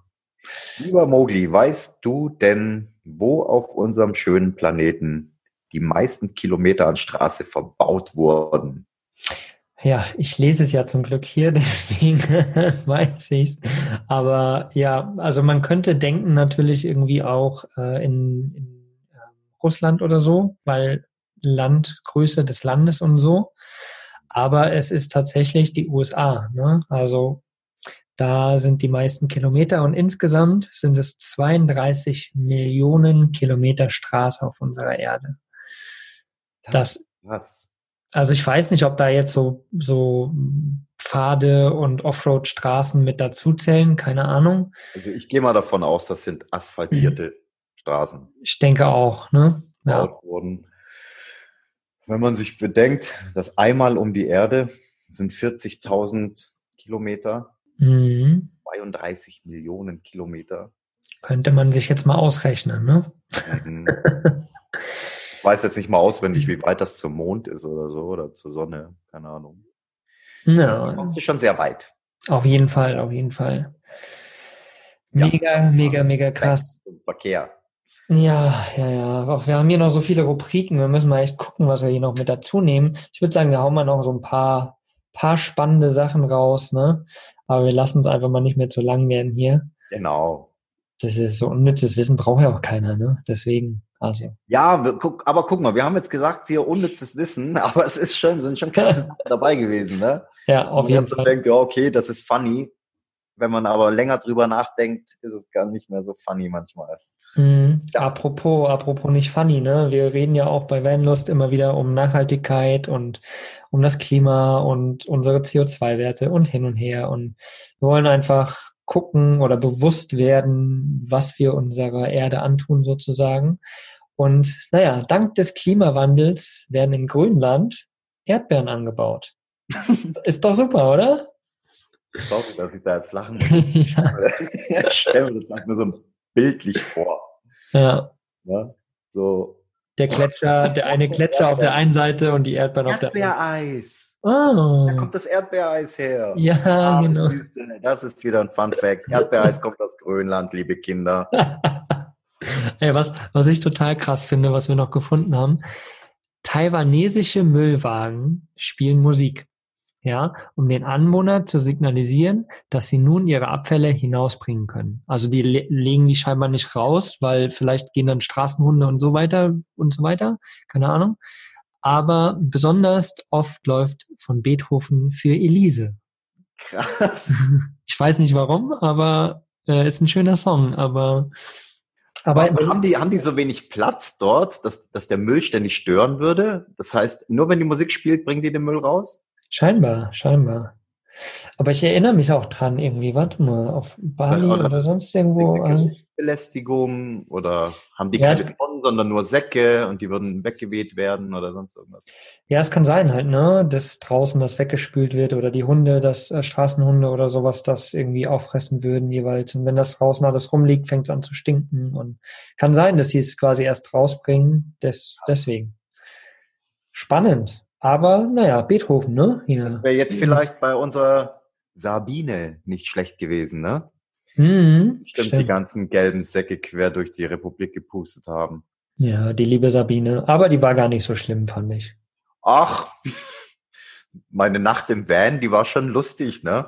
D: So. Lieber Mogli, weißt du denn, wo auf unserem schönen Planeten die meisten Kilometer an Straße verbaut wurden?
C: Ja, ich lese es ja zum Glück hier, deswegen weiß ich es. Aber ja, also man könnte denken natürlich irgendwie auch äh, in, in äh, Russland oder so, weil Landgröße des Landes und so. Aber es ist tatsächlich die USA. Ne? Also da sind die meisten Kilometer und insgesamt sind es 32 Millionen Kilometer Straße auf unserer Erde. Das, das also ich weiß nicht, ob da jetzt so, so Pfade und Offroad-Straßen mit dazuzählen, keine Ahnung.
D: Also ich gehe mal davon aus, das sind asphaltierte Straßen.
C: Ich denke auch, ne? Ja. Wurden.
D: Wenn man sich bedenkt, dass einmal um die Erde sind 40.000 Kilometer, mhm. 32 Millionen Kilometer.
C: Könnte man sich jetzt mal ausrechnen, ne? Mhm.
D: weiß jetzt nicht mal auswendig, wie weit das zum Mond ist oder so oder zur Sonne, keine Ahnung. Ja. Das ist schon sehr weit.
C: Auf jeden Fall, auf jeden Fall. Mega, ja, mega, mega krass.
D: Verkehr.
C: Ja, ja, ja. Auch wir haben hier noch so viele Rubriken. Wir müssen mal echt gucken, was wir hier noch mit dazu nehmen. Ich würde sagen, wir hauen mal noch so ein paar, paar spannende Sachen raus, ne? Aber wir lassen es einfach mal nicht mehr zu lang werden hier.
D: Genau.
C: Das ist so unnützes Wissen braucht ja auch keiner, ne? Deswegen, also.
D: Ja, guck, aber guck mal, wir haben jetzt gesagt hier unnützes Wissen, aber es ist schon, sind schon krasse dabei gewesen, ne?
C: Ja, auf jeden Fall.
D: Und denkt, ja, okay, das ist funny. Wenn man aber länger drüber nachdenkt, ist es gar nicht mehr so funny manchmal.
C: Mhm. Ja. Apropos, apropos nicht funny, ne? Wir reden ja auch bei Vanlust immer wieder um Nachhaltigkeit und um das Klima und unsere CO2-Werte und hin und her. Und wir wollen einfach gucken oder bewusst werden, was wir unserer Erde antun sozusagen. Und naja, dank des Klimawandels werden in Grönland Erdbeeren angebaut. Ist doch super, oder?
D: Sorry, dass ich da jetzt lachen muss.
C: ja.
D: ich stelle mir das manchmal so bildlich vor.
C: ja.
D: Ne? So
C: Der Gletscher, der eine Gletscher auf der einen Seite und die Erdbeeren auf der anderen.
D: Erdbeereis.
C: Oh.
D: Da kommt das Erdbeereis her.
C: Ja,
D: Ah,
C: genau.
D: Das ist wieder ein Fun Fact. Erdbeereis kommt aus Grönland, liebe Kinder.
C: Ey, was, was ich total krass finde, was wir noch gefunden haben, taiwanesische Müllwagen spielen Musik, ja, um den Anwohner zu signalisieren, dass sie nun ihre Abfälle hinausbringen können. Also die le legen die scheinbar nicht raus, weil vielleicht gehen dann Straßenhunde und so weiter und so weiter, keine Ahnung. Aber besonders oft läuft von Beethoven für Elise.
D: Krass.
C: Ich weiß nicht warum, aber äh, ist ein schöner Song, aber aber
D: Aber haben die, haben die so wenig Platz dort, dass, dass der Müll ständig stören würde? Das heißt, nur wenn die Musik spielt, bringen die den Müll raus?
C: Scheinbar, scheinbar. Aber ich erinnere mich auch dran irgendwie, warte mal, auf Bali
D: Oder-
C: oder, sonst irgendwo.
D: Belästigung oder haben die
C: Ja,
D: keine Tonnen, sondern nur Säcke und die würden weggeweht werden oder sonst irgendwas?
C: ja, es kann sein halt, ne, dass draußen das weggespült wird oder die Hunde, dass äh, Straßenhunde oder sowas das irgendwie auffressen würden jeweils. Und wenn das draußen alles rumliegt, fängt es an zu stinken. Und kann sein, dass sie es quasi erst rausbringen. Des, deswegen. Spannend. Aber naja, Beethoven, ne? Hier.
D: Das wäre jetzt vielleicht bei unserer Sabine nicht schlecht gewesen, ne?
C: Mhm,
D: Stimmt, die ganzen gelben Säcke quer durch die Republik gepustet haben.
C: Ja, die liebe Sabine. Aber die war gar nicht so schlimm, fand ich.
D: Ach, meine Nacht im Van, die war schon lustig, ne?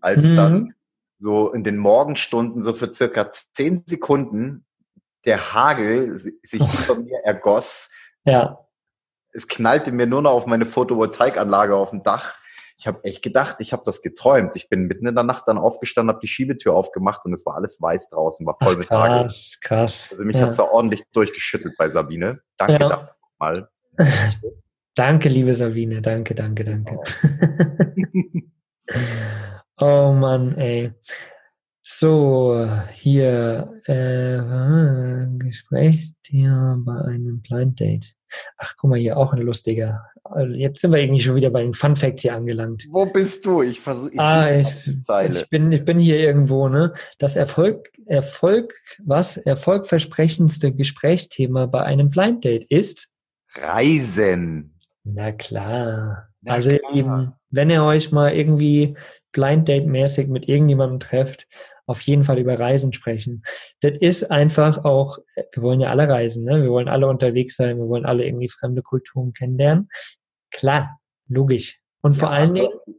D: Als
C: Mhm.
D: dann so in den Morgenstunden, so für circa zehn Sekunden, der Hagel si- sich über mir ergoss.
C: Ja,
D: Es knallte mir nur noch auf meine Photovoltaikanlage auf dem Dach. Ich habe echt gedacht, ich habe das geträumt. Ich bin mitten in der Nacht dann aufgestanden, habe die Schiebetür aufgemacht und es war alles weiß draußen, war voll
C: Ach,
D: mit Hagel.
C: krass, krass.
D: Also mich
C: ja.
D: hat's da ordentlich durchgeschüttelt bei Sabine. Danke
C: Ja.
D: dafür mal.
C: Danke, liebe Sabine. Danke, danke, danke. oh Mann, ey. So, hier, äh, Gesprächsthema bei einem Blind Date. Ach, guck mal, hier auch ein lustiger. Also Jetzt sind wir irgendwie schon wieder bei den Fun Facts hier angelangt.
D: Wo bist du? Ich versuche, ich,
C: ah, ich,
D: Zeile.
C: ich bin, ich bin hier irgendwo, ne? Das Erfolg, Erfolg, was? Erfolgversprechendste Gesprächsthema bei einem Blind Date ist?
D: Reisen.
C: Na klar.
D: Na
C: also
D: klar.
C: Lieben, wenn ihr euch mal irgendwie Blind Date mäßig mit irgendjemandem trefft, auf jeden Fall über Reisen sprechen. Das ist einfach auch, wir wollen ja alle reisen, ne? Wir wollen alle unterwegs sein, wir wollen alle irgendwie fremde Kulturen kennenlernen. Klar, logisch. Und vor
D: Ja,
C: allen
D: also-
C: Dingen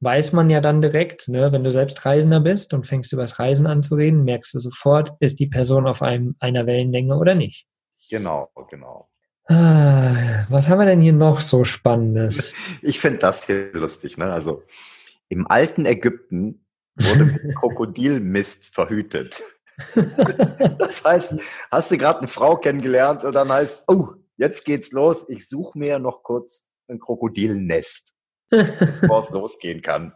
C: weiß man ja dann direkt, ne, wenn du selbst Reisender bist und fängst über das Reisen an zu reden, merkst du sofort, ist die Person auf einem, einer Wellenlänge oder nicht.
D: Genau, genau.
C: Ah, was haben wir denn hier noch so Spannendes?
D: Ich finde das hier lustig, ne? Also im alten Ägypten wurde mit Krokodilmist verhütet. Das heißt, hast du gerade eine Frau kennengelernt und dann heißt, oh, jetzt geht's los, ich suche mir noch kurz ein Krokodilnest, bevor es losgehen kann.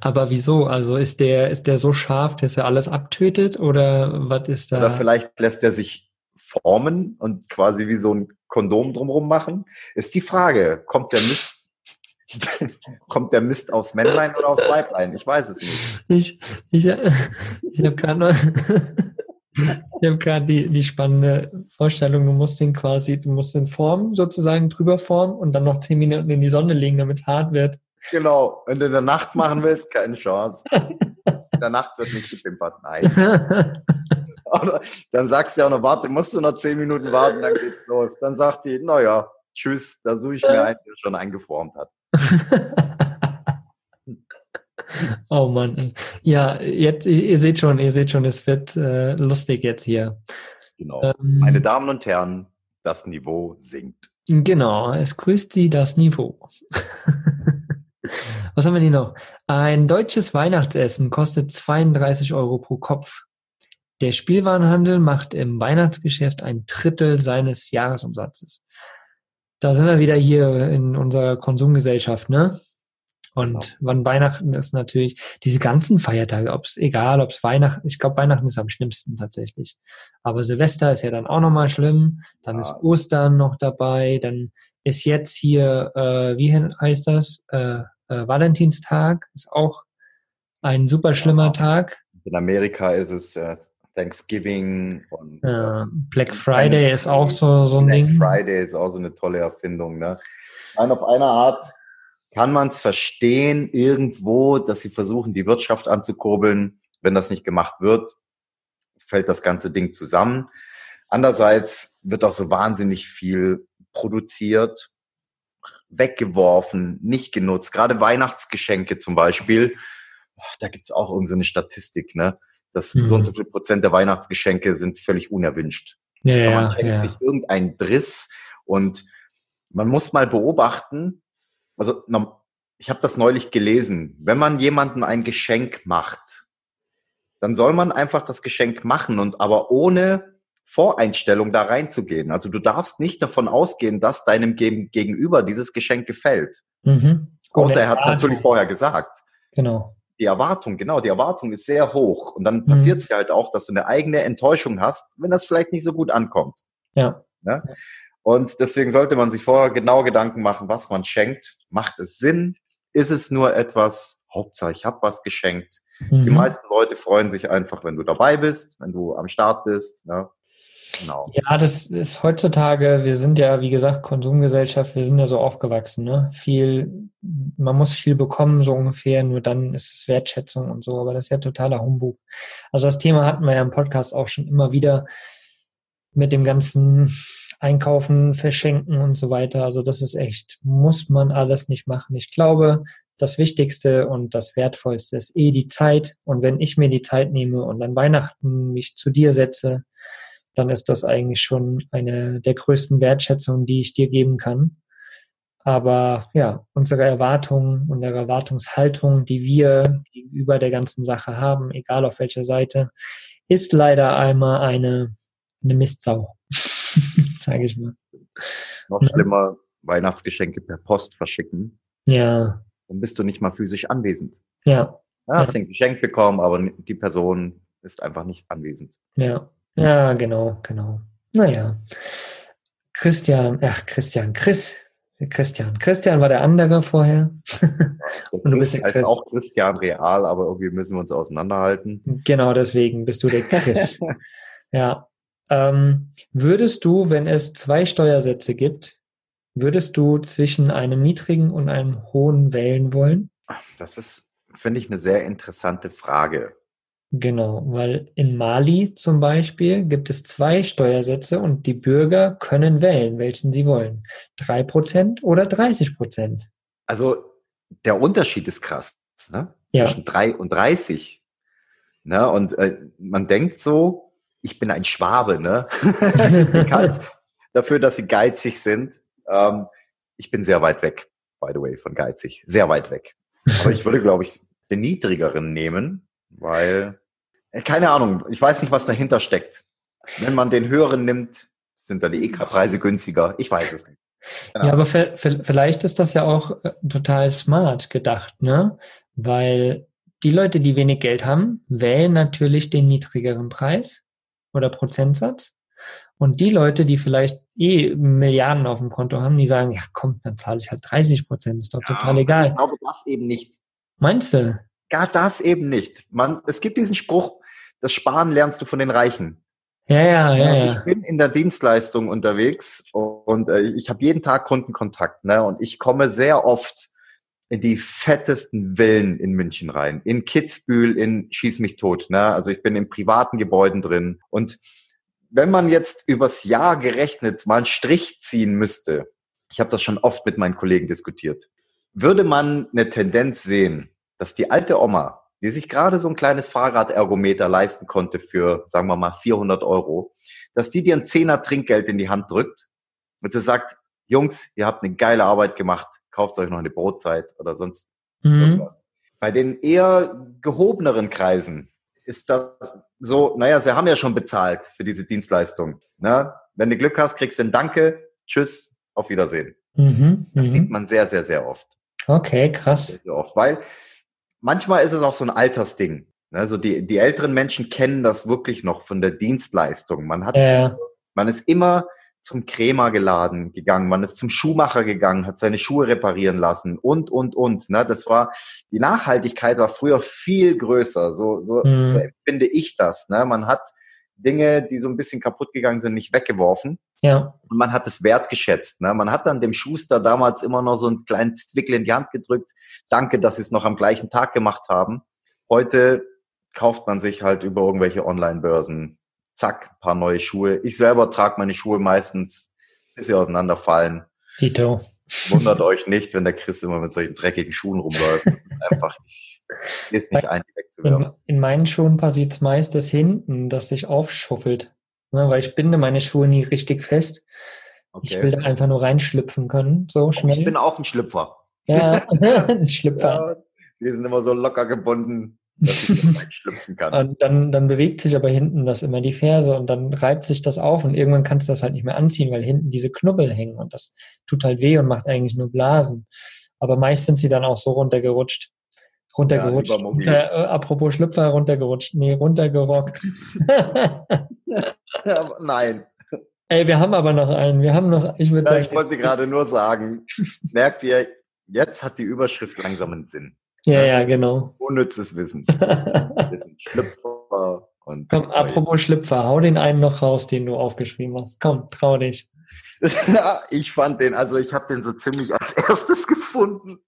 C: Aber wieso? Also ist der, ist der so scharf, dass er alles abtötet oder was ist da?
D: Oder vielleicht lässt er sich formen und quasi wie so ein Kondom drumherum machen. Ist die Frage, kommt der Mist, kommt der Mist aufs Männlein oder aufs Weiblein? Ich weiß es nicht.
C: Ich, ich, ich habe gerade noch, ich habe gerade die, die spannende Vorstellung, du musst den quasi, du musst den formen, sozusagen drüber formen und dann noch zehn Minuten in die Sonne legen, damit es hart wird.
D: Genau. Wenn du in der Nacht machen willst, keine Chance. Der Nacht wird nicht gepimpert. Nein. Dann sagst du ja auch noch, warte, musst du noch zehn Minuten warten, dann geht's los. Dann sagt die, naja, tschüss, da suche ich mir einen, der schon eingeformt hat.
C: oh Mann. Ja, jetzt, ihr ihr seht schon, ihr seht schon, es wird äh, lustig jetzt hier.
D: Genau.
C: Ähm,
D: Meine Damen und Herren, das Niveau sinkt.
C: Genau, es grüßt Sie das Niveau. Was haben wir hier noch? Ein deutsches Weihnachtsessen kostet 32 Euro pro Kopf. Der Spielwarenhandel macht im Weihnachtsgeschäft ein Drittel seines Jahresumsatzes. Da sind wir wieder hier in unserer Konsumgesellschaft, ne? Und wann Weihnachten ist natürlich, diese ganzen Feiertage, ob es egal, ob es Weihnachten, ich glaube, Weihnachten ist am schlimmsten tatsächlich. Aber Silvester ist ja dann auch nochmal schlimm, dann
D: Ja.
C: ist Ostern noch dabei, dann ist jetzt hier, äh, wie heißt das? Äh, äh, Valentinstag ist auch ein super schlimmer ja. Tag.
D: In Amerika ist es äh, Thanksgiving und
C: äh, Black Friday ist auch so, so ein Black Ding.
D: Black Friday ist auch so eine tolle Erfindung. Ne? Nein, auf einer Art kann man es verstehen irgendwo, dass sie versuchen, die Wirtschaft anzukurbeln. Wenn das nicht gemacht wird, fällt das ganze Ding zusammen. Andererseits wird auch so wahnsinnig viel produziert, weggeworfen, nicht genutzt. Gerade Weihnachtsgeschenke zum Beispiel, da gibt's auch irgendeine Statistik, ne? dass mhm. so und so viel Prozent der Weihnachtsgeschenke sind völlig unerwünscht.
C: Ja,
D: man schenkt ja. sich irgendeinen Driss und man muss mal beobachten, also ich habe das neulich gelesen, wenn man jemandem ein Geschenk macht, dann soll man einfach das Geschenk machen und aber ohne Voreinstellung da reinzugehen. Also du darfst nicht davon ausgehen, dass deinem Gegenüber dieses Geschenk gefällt. Mhm. Außer er hat es natürlich vorher gesagt.
C: Genau.
D: Die Erwartung, genau, die Erwartung ist sehr hoch. Und dann mhm. passiert es ja halt auch, dass du eine eigene Enttäuschung hast, wenn das vielleicht nicht so gut ankommt.
C: Ja.
D: Ne? Und deswegen sollte man sich vorher genau Gedanken machen, was man schenkt. Macht es Sinn? Ist es nur etwas, Hauptsache ich habe was geschenkt? Mhm. Die meisten Leute freuen sich einfach, wenn du dabei bist, wenn du am Start bist. Ne?
C: Genau. Ja, das ist heutzutage, wir sind ja, wie gesagt, Konsumgesellschaft, wir sind ja so aufgewachsen, ne? Viel, man muss viel bekommen, so ungefähr, nur dann ist es Wertschätzung und so, aber das ist ja totaler Humbug. Also das Thema hatten wir ja im Podcast auch schon immer wieder mit dem ganzen Einkaufen, Verschenken und so weiter. Also das ist echt, muss man alles nicht machen. Ich glaube, das Wichtigste und das Wertvollste ist eh die Zeit. Und wenn ich mir die Zeit nehme und an Weihnachten mich zu dir setze, dann ist das eigentlich schon eine der größten Wertschätzungen, die ich dir geben kann. Aber ja, unsere Erwartungen, unsere Erwartungshaltung, die wir gegenüber der ganzen Sache haben, egal auf welcher Seite, ist leider einmal eine, eine Mistsau, sage ich mal.
D: Noch schlimmer, Weihnachtsgeschenke per Post verschicken.
C: Ja.
D: Dann bist du nicht mal physisch anwesend.
C: Ja.
D: Du hast ja. ein Geschenk bekommen, aber die Person ist einfach nicht anwesend.
C: Ja. Ja, genau, genau. Naja. Christian, ach, Christian, Chris, Christian. Christian war der andere vorher.
D: Und du bist der Chris. auch Christian real, aber irgendwie müssen wir uns auseinanderhalten.
C: Genau, deswegen bist du der Chris. ja. Ähm, würdest du, wenn es zwei Steuersätze gibt, würdest du zwischen einem niedrigen und einem hohen wählen wollen?
D: Das ist, finde ich, eine sehr interessante Frage.
C: Genau, weil in Mali zum Beispiel gibt es zwei Steuersätze und die Bürger können wählen, welchen sie wollen. Drei Prozent oder 30 Prozent.
D: Also der Unterschied ist krass, ne? Zwischen ja. drei und 30. Ne? Und äh, man denkt so, ich bin ein Schwabe, ne? sie bekannt dafür, dass sie geizig sind. Ähm, ich bin sehr weit weg, by the way, von geizig. Sehr weit weg. Aber ich würde, glaube ich, den niedrigeren nehmen, weil äh, keine Ahnung, ich weiß nicht, was dahinter steckt. Wenn man den höheren nimmt, sind dann die EK-Preise günstiger. Ich weiß es nicht.
C: Genau. Ja, aber vielleicht ist das ja auch äh, total smart gedacht, ne? Weil die Leute, die wenig Geld haben, wählen natürlich den niedrigeren Preis oder Prozentsatz. Und die Leute, die vielleicht eh Milliarden auf dem Konto haben, die sagen, ja komm, dann zahle ich halt 30 Prozent, ist doch ja, total egal. Ich
D: glaube das eben nicht.
C: Meinst du?
D: Gar das eben nicht. Man, es gibt diesen Spruch, das Sparen lernst du von den Reichen.
C: Ja, ja, ja.
D: ja. Ich bin in der Dienstleistung unterwegs und äh, ich habe jeden Tag Kundenkontakt, ne? Und ich komme sehr oft in die fettesten Villen in München rein, in Kitzbühel, in Schieß mich tot, ne? Also ich bin in privaten Gebäuden drin. Und wenn man jetzt übers Jahr gerechnet mal einen Strich ziehen müsste, ich habe das schon oft mit meinen Kollegen diskutiert, würde man eine Tendenz sehen, dass die alte Oma die sich gerade so ein kleines Fahrradergometer leisten konnte für, sagen wir mal, 400 Euro, dass die dir ein Zehner Trinkgeld in die Hand drückt und sie sagt, Jungs, ihr habt eine geile Arbeit gemacht, kauft euch noch eine Brotzeit oder sonst mhm. irgendwas. Bei den eher gehobeneren Kreisen ist das so, naja, sie haben ja schon bezahlt für diese Dienstleistung. Ne? Wenn du Glück hast, kriegst du ein Danke, Tschüss, auf Wiedersehen. Mhm, das mhm. sieht man sehr, sehr, sehr oft.
C: Okay, krass. Sehr,
D: sehr oft, weil manchmal ist es auch so ein Altersding. Also die, die älteren Menschen kennen das wirklich noch von der Dienstleistung. Man hat,
C: ja.
D: man ist immer zum Krämer geladen gegangen, man ist zum Schuhmacher gegangen, hat seine Schuhe reparieren lassen und, und, und. Ne? Das war, die Nachhaltigkeit war früher viel größer. So, so, mhm. so empfinde ich das. Ne? Man hat Dinge, die so ein bisschen kaputt gegangen sind, nicht weggeworfen.
C: Ja.
D: Und man hat es wertgeschätzt. Ne? Man hat dann dem Schuster damals immer noch so einen kleinen Zwickel in die Hand gedrückt. Danke, dass sie es noch am gleichen Tag gemacht haben. Heute kauft man sich halt über irgendwelche Online-Börsen zack, paar neue Schuhe. Ich selber trage meine Schuhe meistens, bis sie auseinanderfallen.
C: Tito.
D: Wundert euch nicht, wenn der Chris immer mit solchen dreckigen Schuhen rumläuft. Das ist einfach nicht, ist nicht ein,
C: wegzuwerfen. In, in meinen Schuhen passiert es meistens hinten, dass sich aufschuffelt. Ne, weil ich binde meine Schuhe nie richtig fest. Okay. Ich will da einfach nur reinschlüpfen können, so schnell.
D: Ich bin auch ein Schlüpfer.
C: Ja, ein Schlüpfer. Ja,
D: die sind immer so locker gebunden dass ich schlüpfen kann.
C: Und dann, dann bewegt sich aber hinten das immer die Ferse und dann reibt sich das auf und irgendwann kannst du das halt nicht mehr anziehen, weil hinten diese Knubbel hängen und das tut halt weh und macht eigentlich nur Blasen. Aber meist sind sie dann auch so runtergerutscht. Runtergerutscht. Ja, Runter, äh, apropos Schlüpfer, runtergerutscht. Nee, runtergerockt.
D: ja, nein.
C: Ey, wir haben aber noch einen. Wir haben noch, ich würde
D: ja, sagen. Ich wollte gerade nur sagen, merkt ihr, jetzt hat die Überschrift langsam einen Sinn.
C: Ja, ja, genau.
D: Unnützes Wissen. Wissen.
C: Schlüpfer und. Komm, apropos Schlüpfer, hau den einen noch raus, den du aufgeschrieben hast. Komm, trau dich.
D: ich fand den, also ich habe den so ziemlich als erstes gefunden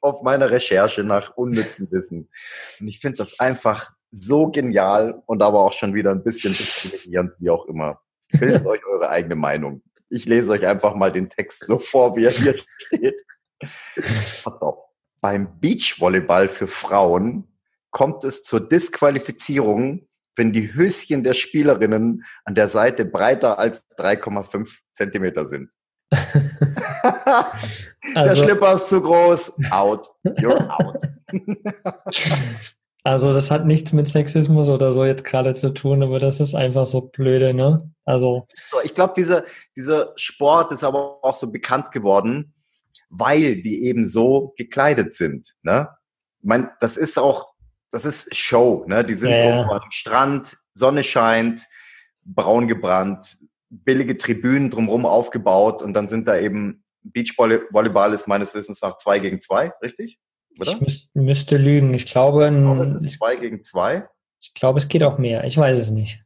D: auf meiner Recherche nach unnützem Wissen. Und ich finde das einfach so genial und aber auch schon wieder ein bisschen diskriminierend, wie auch immer. Bildet euch eure eigene Meinung. Ich lese euch einfach mal den Text so vor, wie er hier steht. Passt auf. Beim Beachvolleyball für Frauen kommt es zur Disqualifizierung, wenn die Höschen der Spielerinnen an der Seite breiter als 3,5 Zentimeter sind. also, der Schlipper ist zu groß. Out. You're out.
C: also das hat nichts mit Sexismus oder so jetzt gerade zu tun, aber das ist einfach so blöde, ne? Also.
D: ich glaube, dieser, dieser Sport ist aber auch so bekannt geworden, weil die eben so gekleidet sind. Ne? Ich mein, das ist auch, das ist Show. Ne? Die sind ja, ja. am Strand, Sonne scheint, braun gebrannt, billige Tribünen drumherum aufgebaut und dann sind da eben Beachvolleyball ist meines Wissens nach zwei gegen zwei, richtig?
C: Oder? Ich müß, müsste lügen. Ich glaube,
D: oh, es ist zwei gegen zwei.
C: Ich glaube, es geht auch mehr. Ich weiß es nicht.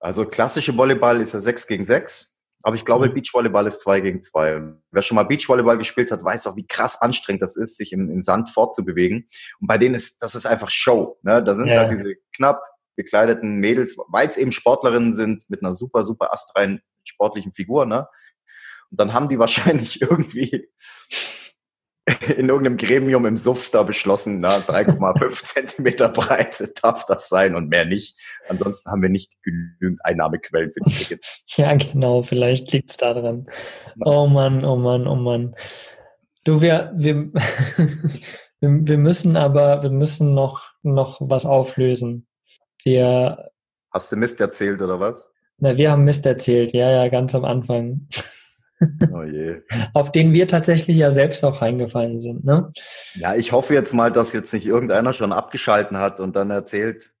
D: Also klassische Volleyball ist ja sechs gegen sechs. Aber ich glaube, mhm. Beachvolleyball ist zwei gegen zwei. Und wer schon mal Beachvolleyball gespielt hat, weiß auch, wie krass anstrengend das ist, sich im, im Sand fortzubewegen. Und bei denen ist, das ist einfach Show. Ne? Da sind ja. da diese knapp gekleideten Mädels, weil es eben Sportlerinnen sind mit einer super, super astreinen sportlichen Figur. Ne? Und dann haben die wahrscheinlich irgendwie in irgendeinem Gremium im Suff da beschlossen, na, 3,5 Zentimeter breit darf das sein und mehr nicht. Ansonsten haben wir nicht genügend Einnahmequellen für die Tickets.
C: Ja, genau, vielleicht liegt's da dran. Oh Mann, oh Mann, oh Mann. Du, wir, wir, wir müssen aber, wir müssen noch, noch was auflösen. Wir.
D: Hast du Mist erzählt oder was?
C: Na, wir haben Mist erzählt, ja, ja, ganz am Anfang. Oh je. Auf den wir tatsächlich ja selbst auch reingefallen sind. Ne?
D: Ja, ich hoffe jetzt mal, dass jetzt nicht irgendeiner schon abgeschalten hat und dann erzählt,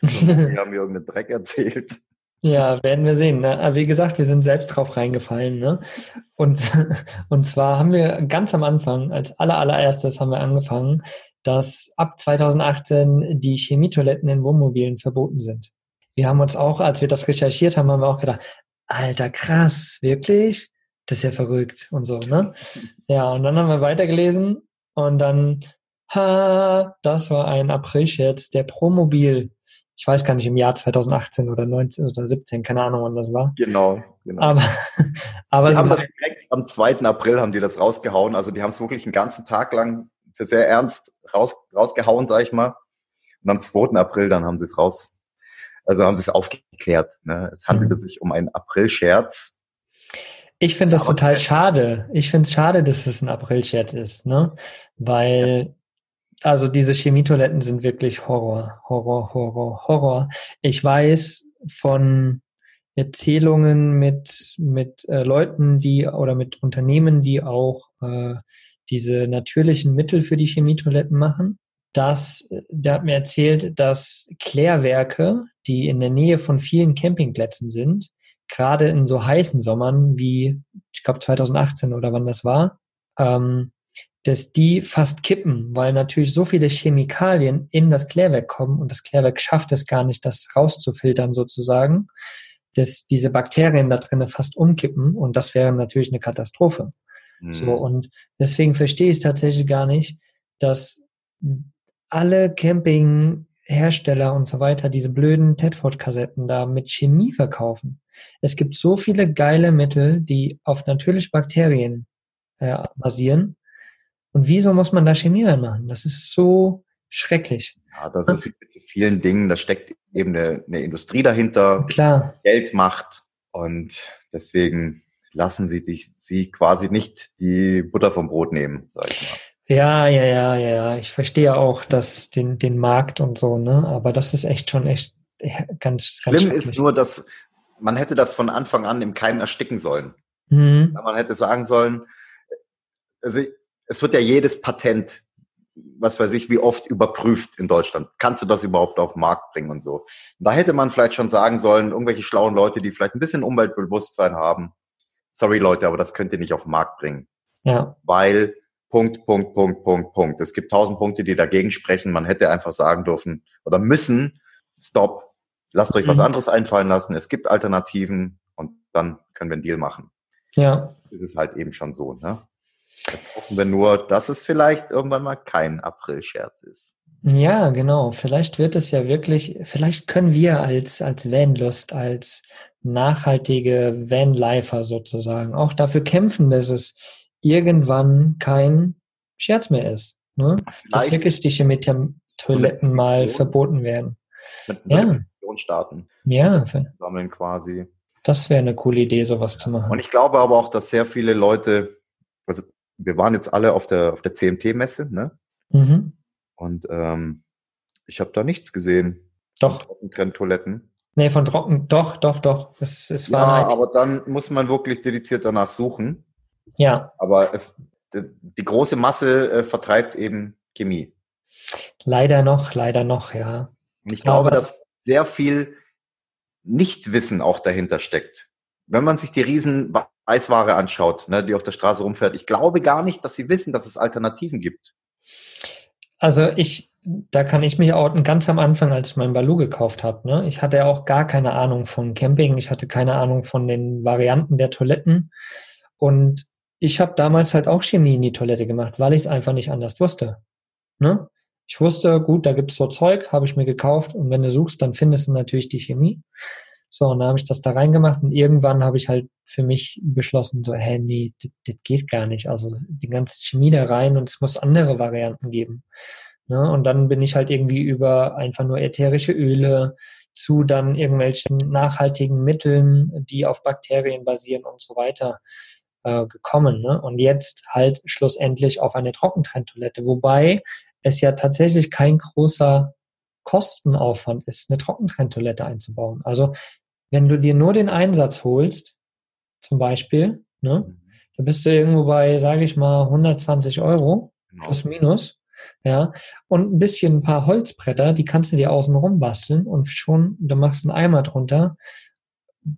D: wir haben mir irgendeinen Dreck erzählt.
C: Ja, werden wir sehen. Ne? Wie gesagt, wir sind selbst drauf reingefallen. Ne? Und, und zwar haben wir ganz am Anfang, als aller, allererstes haben wir angefangen, dass ab 2018 die Chemietoiletten in Wohnmobilen verboten sind. Wir haben uns auch, als wir das recherchiert haben, haben wir auch gedacht, alter krass, wirklich? Das ist ja verrückt und so, ne? Ja, und dann haben wir weitergelesen und dann, ha, das war ein April-Scherz, der Promobil. Ich weiß gar nicht, im Jahr 2018 oder 19 oder 17, keine Ahnung, wann das war.
D: Genau, genau.
C: Aber, aber
D: die haben das direkt am 2. April haben die das rausgehauen. Also die haben es wirklich einen ganzen Tag lang für sehr ernst raus, rausgehauen, sag ich mal. Und am 2. April dann haben sie es raus, also haben sie es aufgeklärt. Ne? Es handelte mhm. sich um einen April-Scherz
C: ich finde das ja, total schade. Ich finde es schade, dass es ein April-Chat ist, ne? Weil, also diese Chemietoiletten sind wirklich Horror, Horror, Horror, Horror. Ich weiß von Erzählungen mit, mit äh, Leuten, die oder mit Unternehmen, die auch äh, diese natürlichen Mittel für die Chemietoiletten machen, dass, der hat mir erzählt, dass Klärwerke, die in der Nähe von vielen Campingplätzen sind, gerade in so heißen Sommern wie, ich glaube 2018 oder wann das war, ähm, dass die fast kippen, weil natürlich so viele Chemikalien in das Klärwerk kommen und das Klärwerk schafft es gar nicht, das rauszufiltern sozusagen, dass diese Bakterien da drinnen fast umkippen und das wäre natürlich eine Katastrophe. Mhm. So, und deswegen verstehe ich es tatsächlich gar nicht, dass alle Campinghersteller und so weiter diese blöden Tedford-Kassetten da mit Chemie verkaufen. Es gibt so viele geile Mittel, die auf natürliche Bakterien äh, basieren. Und wieso muss man da Chemie reinmachen? Das ist so schrecklich.
D: Ja, das ist wie mit so vielen Dingen, da steckt eben eine, eine Industrie dahinter,
C: Klar.
D: Geld macht und deswegen lassen sie dich, sie quasi nicht die Butter vom Brot nehmen, sag ich mal.
C: Ja, ja, ja, ja, ja. Ich verstehe auch dass den, den Markt und so, ne? Aber das ist echt schon echt ganz,
D: ganz Schlimm ist nur, dass man hätte das von Anfang an im Keim ersticken sollen. Mhm. Man hätte sagen sollen, also es wird ja jedes Patent, was weiß ich, wie oft überprüft in Deutschland. Kannst du das überhaupt auf den Markt bringen und so? Da hätte man vielleicht schon sagen sollen, irgendwelche schlauen Leute, die vielleicht ein bisschen Umweltbewusstsein haben, sorry Leute, aber das könnt ihr nicht auf den Markt bringen.
C: Ja.
D: Weil Punkt, Punkt, Punkt, Punkt, Punkt. Es gibt tausend Punkte, die dagegen sprechen. Man hätte einfach sagen dürfen oder müssen, stopp, lasst euch mhm. was anderes einfallen lassen. Es gibt Alternativen und dann können wir einen Deal machen.
C: Ja.
D: Das ist halt eben schon so. Ne? Jetzt hoffen wir nur, dass es vielleicht irgendwann mal kein April-Scherz ist.
C: Ja, genau. Vielleicht wird es ja wirklich, vielleicht können wir als, als Vanlust, als nachhaltige Vanlifer sozusagen auch dafür kämpfen, dass es irgendwann kein Scherz mehr ist. Ne? Dass wirklich die Chemie-Toiletten mal verboten werden.
D: Mit ja. starten.
C: Ja.
D: Sammeln quasi.
C: Das wäre eine coole Idee, sowas zu machen.
D: Und ich glaube aber auch, dass sehr viele Leute, also wir waren jetzt alle auf der, auf der CMT-Messe, ne? Mhm. Und ähm, ich habe da nichts gesehen.
C: Doch.
D: Trenntoiletten.
C: Nee, von trocken, doch, doch, doch. Es, es
D: ja, aber dann muss man wirklich dediziert danach suchen.
C: Ja.
D: Aber es, die große Masse äh, vertreibt eben Chemie.
C: Leider noch, leider noch, ja.
D: Und ich glaube, dass sehr viel Nichtwissen auch dahinter steckt. Wenn man sich die riesen Eisware anschaut, ne, die auf der Straße rumfährt, ich glaube gar nicht, dass sie wissen, dass es Alternativen gibt.
C: Also ich, da kann ich mich outen, ganz am Anfang, als ich meinen Balu gekauft habe. Ne? Ich hatte auch gar keine Ahnung von Camping, ich hatte keine Ahnung von den Varianten der Toiletten. Und ich habe damals halt auch Chemie in die Toilette gemacht, weil ich es einfach nicht anders wusste. Ne? Ich wusste, gut, da gibt's so Zeug, habe ich mir gekauft und wenn du suchst, dann findest du natürlich die Chemie. So, und dann habe ich das da reingemacht und irgendwann habe ich halt für mich beschlossen, so, hä, nee, das geht gar nicht. Also die ganze Chemie da rein und es muss andere Varianten geben. Ne? Und dann bin ich halt irgendwie über einfach nur ätherische Öle zu dann irgendwelchen nachhaltigen Mitteln, die auf Bakterien basieren und so weiter äh, gekommen. Ne? Und jetzt halt schlussendlich auf eine Trockentrenntoilette, wobei es ja tatsächlich kein großer Kostenaufwand ist, eine Trockentrenntoilette einzubauen. Also wenn du dir nur den Einsatz holst, zum Beispiel, ne, mhm. da bist du irgendwo bei, sage ich mal, 120 Euro genau. plus minus. Ja, und ein bisschen ein paar Holzbretter, die kannst du dir außen rum basteln und schon, du machst einen Eimer drunter,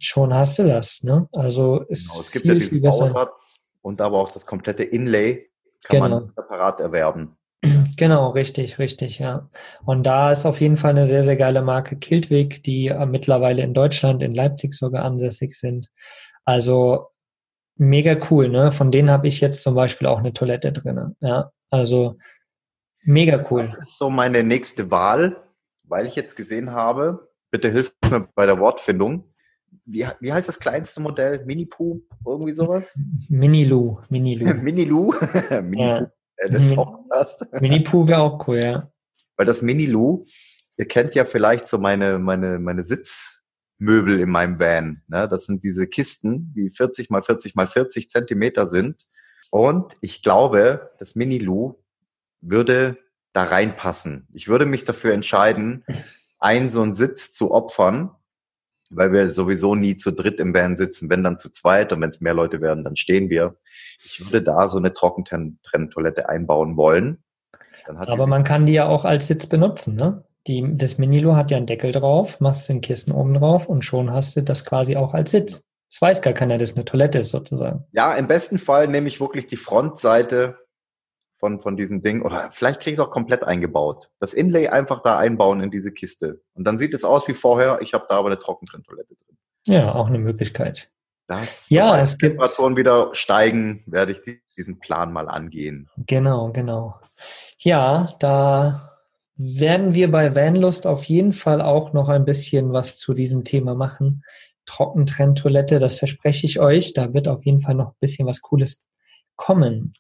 C: schon hast du das. Ne? Also ist
D: genau, es gibt viel, ja diesen Bausatz und aber auch das komplette Inlay kann genau. man separat erwerben.
C: Genau, richtig, richtig, ja. Und da ist auf jeden Fall eine sehr, sehr geile Marke Kiltwig, die äh, mittlerweile in Deutschland, in Leipzig sogar ansässig sind. Also mega cool, ne? Von denen habe ich jetzt zum Beispiel auch eine Toilette drin. Ja, also mega cool.
D: Das ist so meine nächste Wahl, weil ich jetzt gesehen habe, bitte hilf mir bei der Wortfindung. Wie, wie heißt das kleinste Modell? Mini-Poo? Irgendwie sowas?
C: Mini-Lu. Mini-Lu.
D: Mini-Lu?
C: Mini ja. Mini-Poo wäre auch cool, ja.
D: Weil das Mini-Lu, ihr kennt ja vielleicht so meine, meine, meine Sitzmöbel in meinem Van. Ne? Das sind diese Kisten, die 40 mal 40 mal 40 Zentimeter sind. Und ich glaube, das Mini-Lu würde da reinpassen. Ich würde mich dafür entscheiden, einen so einen Sitz zu opfern, weil wir sowieso nie zu dritt im Van sitzen, wenn dann zu zweit und wenn es mehr Leute werden, dann stehen wir. Ich würde da so eine Trockentrenntoilette einbauen wollen.
C: Aber man kann die ja auch als Sitz benutzen, ne? die, das Minilo hat ja einen Deckel drauf, machst den Kissen oben drauf und schon hast du das quasi auch als Sitz. Es weiß gar keiner, dass es eine Toilette ist sozusagen.
D: Ja, im besten Fall nehme ich wirklich die Frontseite von, von diesem Ding oder vielleicht kriege ich es auch komplett eingebaut. Das Inlay einfach da einbauen in diese Kiste. Und dann sieht es aus wie vorher, ich habe da aber eine Trockentrenntoilette drin.
C: Ja, auch eine Möglichkeit.
D: Das,
C: ja, es
D: gibt Temperaturen wieder steigen, werde ich diesen Plan mal angehen.
C: Genau, genau. Ja, da werden wir bei Vanlust auf jeden Fall auch noch ein bisschen was zu diesem Thema machen. Trockentrenntoilette, das verspreche ich euch. Da wird auf jeden Fall noch ein bisschen was Cooles kommen.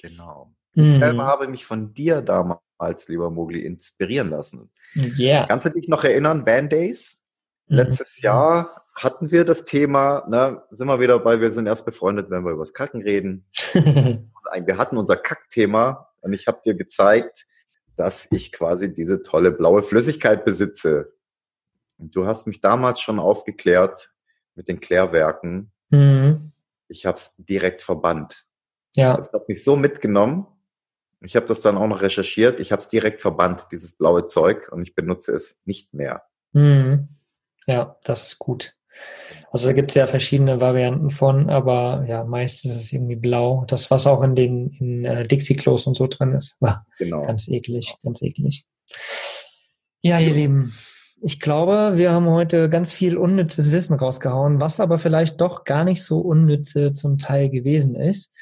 D: Genau. Ich mhm. selber habe mich von dir damals, lieber Mogli, inspirieren lassen.
C: Yeah.
D: Kannst du dich noch erinnern, Band Days? Mhm. Letztes Jahr hatten wir das Thema, ne, sind wir wieder bei, wir sind erst befreundet, wenn wir über das Kacken reden. wir hatten unser Kackthema und ich habe dir gezeigt, dass ich quasi diese tolle blaue Flüssigkeit besitze. Und du hast mich damals schon aufgeklärt mit den Klärwerken. Mhm. Ich habe es direkt verbannt.
C: Ja.
D: Das hat mich so mitgenommen. Ich habe das dann auch noch recherchiert. Ich habe es direkt verbannt, dieses blaue Zeug, und ich benutze es nicht mehr.
C: Mhm. Ja, das ist gut. Also da gibt es ja verschiedene Varianten von, aber ja, meist ist es irgendwie blau. Das, was auch in den in, äh, Dixie-Klos und so drin ist. War genau. Ganz eklig, ganz eklig. Ja, ihr Lieben, ich glaube, wir haben heute ganz viel unnützes Wissen rausgehauen, was aber vielleicht doch gar nicht so unnütze zum Teil gewesen ist.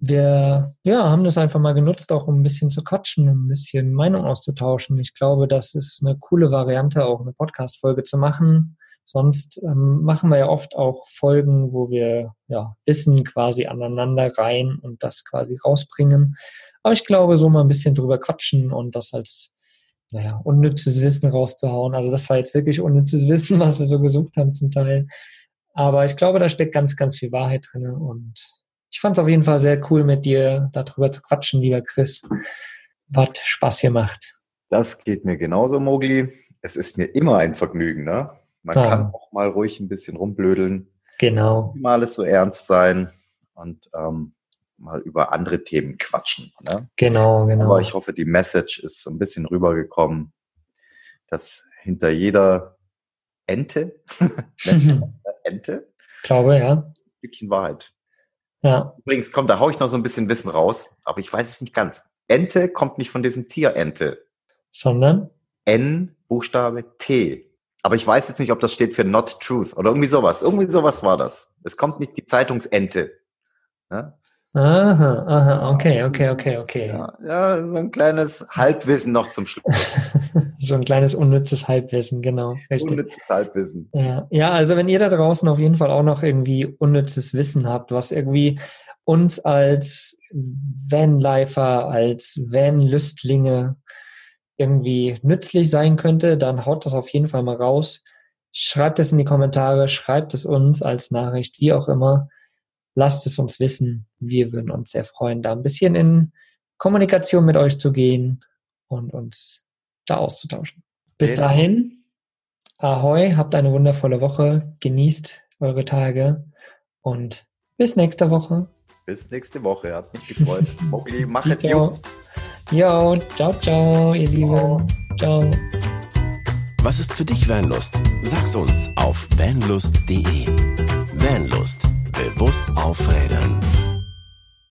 C: Wir ja, haben das einfach mal genutzt, auch um ein bisschen zu quatschen, um ein bisschen Meinung auszutauschen. Ich glaube, das ist eine coole Variante, auch eine Podcast-Folge zu machen Sonst ähm, machen wir ja oft auch Folgen, wo wir ja, Wissen quasi aneinander rein und das quasi rausbringen. Aber ich glaube, so mal ein bisschen drüber quatschen und das als naja, unnützes Wissen rauszuhauen. Also das war jetzt wirklich unnützes Wissen, was wir so gesucht haben zum Teil. Aber ich glaube, da steckt ganz, ganz viel Wahrheit drin. Und ich fand es auf jeden Fall sehr cool, mit dir darüber zu quatschen, lieber Chris. Was Spaß hier macht.
D: Das geht mir genauso, Mogli. Es ist mir immer ein Vergnügen, ne? Man ja. kann auch mal ruhig ein bisschen rumblödeln.
C: Genau.
D: Muss mal alles so ernst sein und ähm, mal über andere Themen quatschen. Ne?
C: Genau, genau.
D: Aber ich hoffe, die Message ist so ein bisschen rübergekommen, dass hinter jeder Ente, Ente,
C: glaube ja,
D: ein Stückchen Wahrheit.
C: Ja.
D: Übrigens, komm, da hau ich noch so ein bisschen Wissen raus, aber ich weiß es nicht ganz. Ente kommt nicht von diesem Tier Ente.
C: Sondern?
D: N Buchstabe T. Aber ich weiß jetzt nicht, ob das steht für Not Truth oder irgendwie sowas. Irgendwie sowas war das. Es kommt nicht die Zeitungsente.
C: Ja? Aha, aha, okay, okay, okay, okay.
D: Ja, ja, so ein kleines Halbwissen noch zum Schluss.
C: so ein kleines unnützes Halbwissen, genau.
D: Richtig. Unnützes Halbwissen.
C: Ja. ja, also wenn ihr da draußen auf jeden Fall auch noch irgendwie unnützes Wissen habt, was irgendwie uns als Vanlifer, als Van-Lüstlinge irgendwie nützlich sein könnte, dann haut das auf jeden Fall mal raus. Schreibt es in die Kommentare, schreibt es uns als Nachricht, wie auch immer. Lasst es uns wissen. Wir würden uns sehr freuen, da ein bisschen in Kommunikation mit euch zu gehen und uns da auszutauschen. Bis genau. dahin, ahoi, habt eine wundervolle Woche, genießt eure Tage und bis nächste Woche.
D: Bis nächste Woche, hat mich gefreut. Mogli, mach es
C: gut. Jo, ciao, ciao, ihr Lieben. Ciao.
B: Was ist für dich Vanlust? Sag's uns auf vanlust.de. Vanlust. Bewusst aufrädern.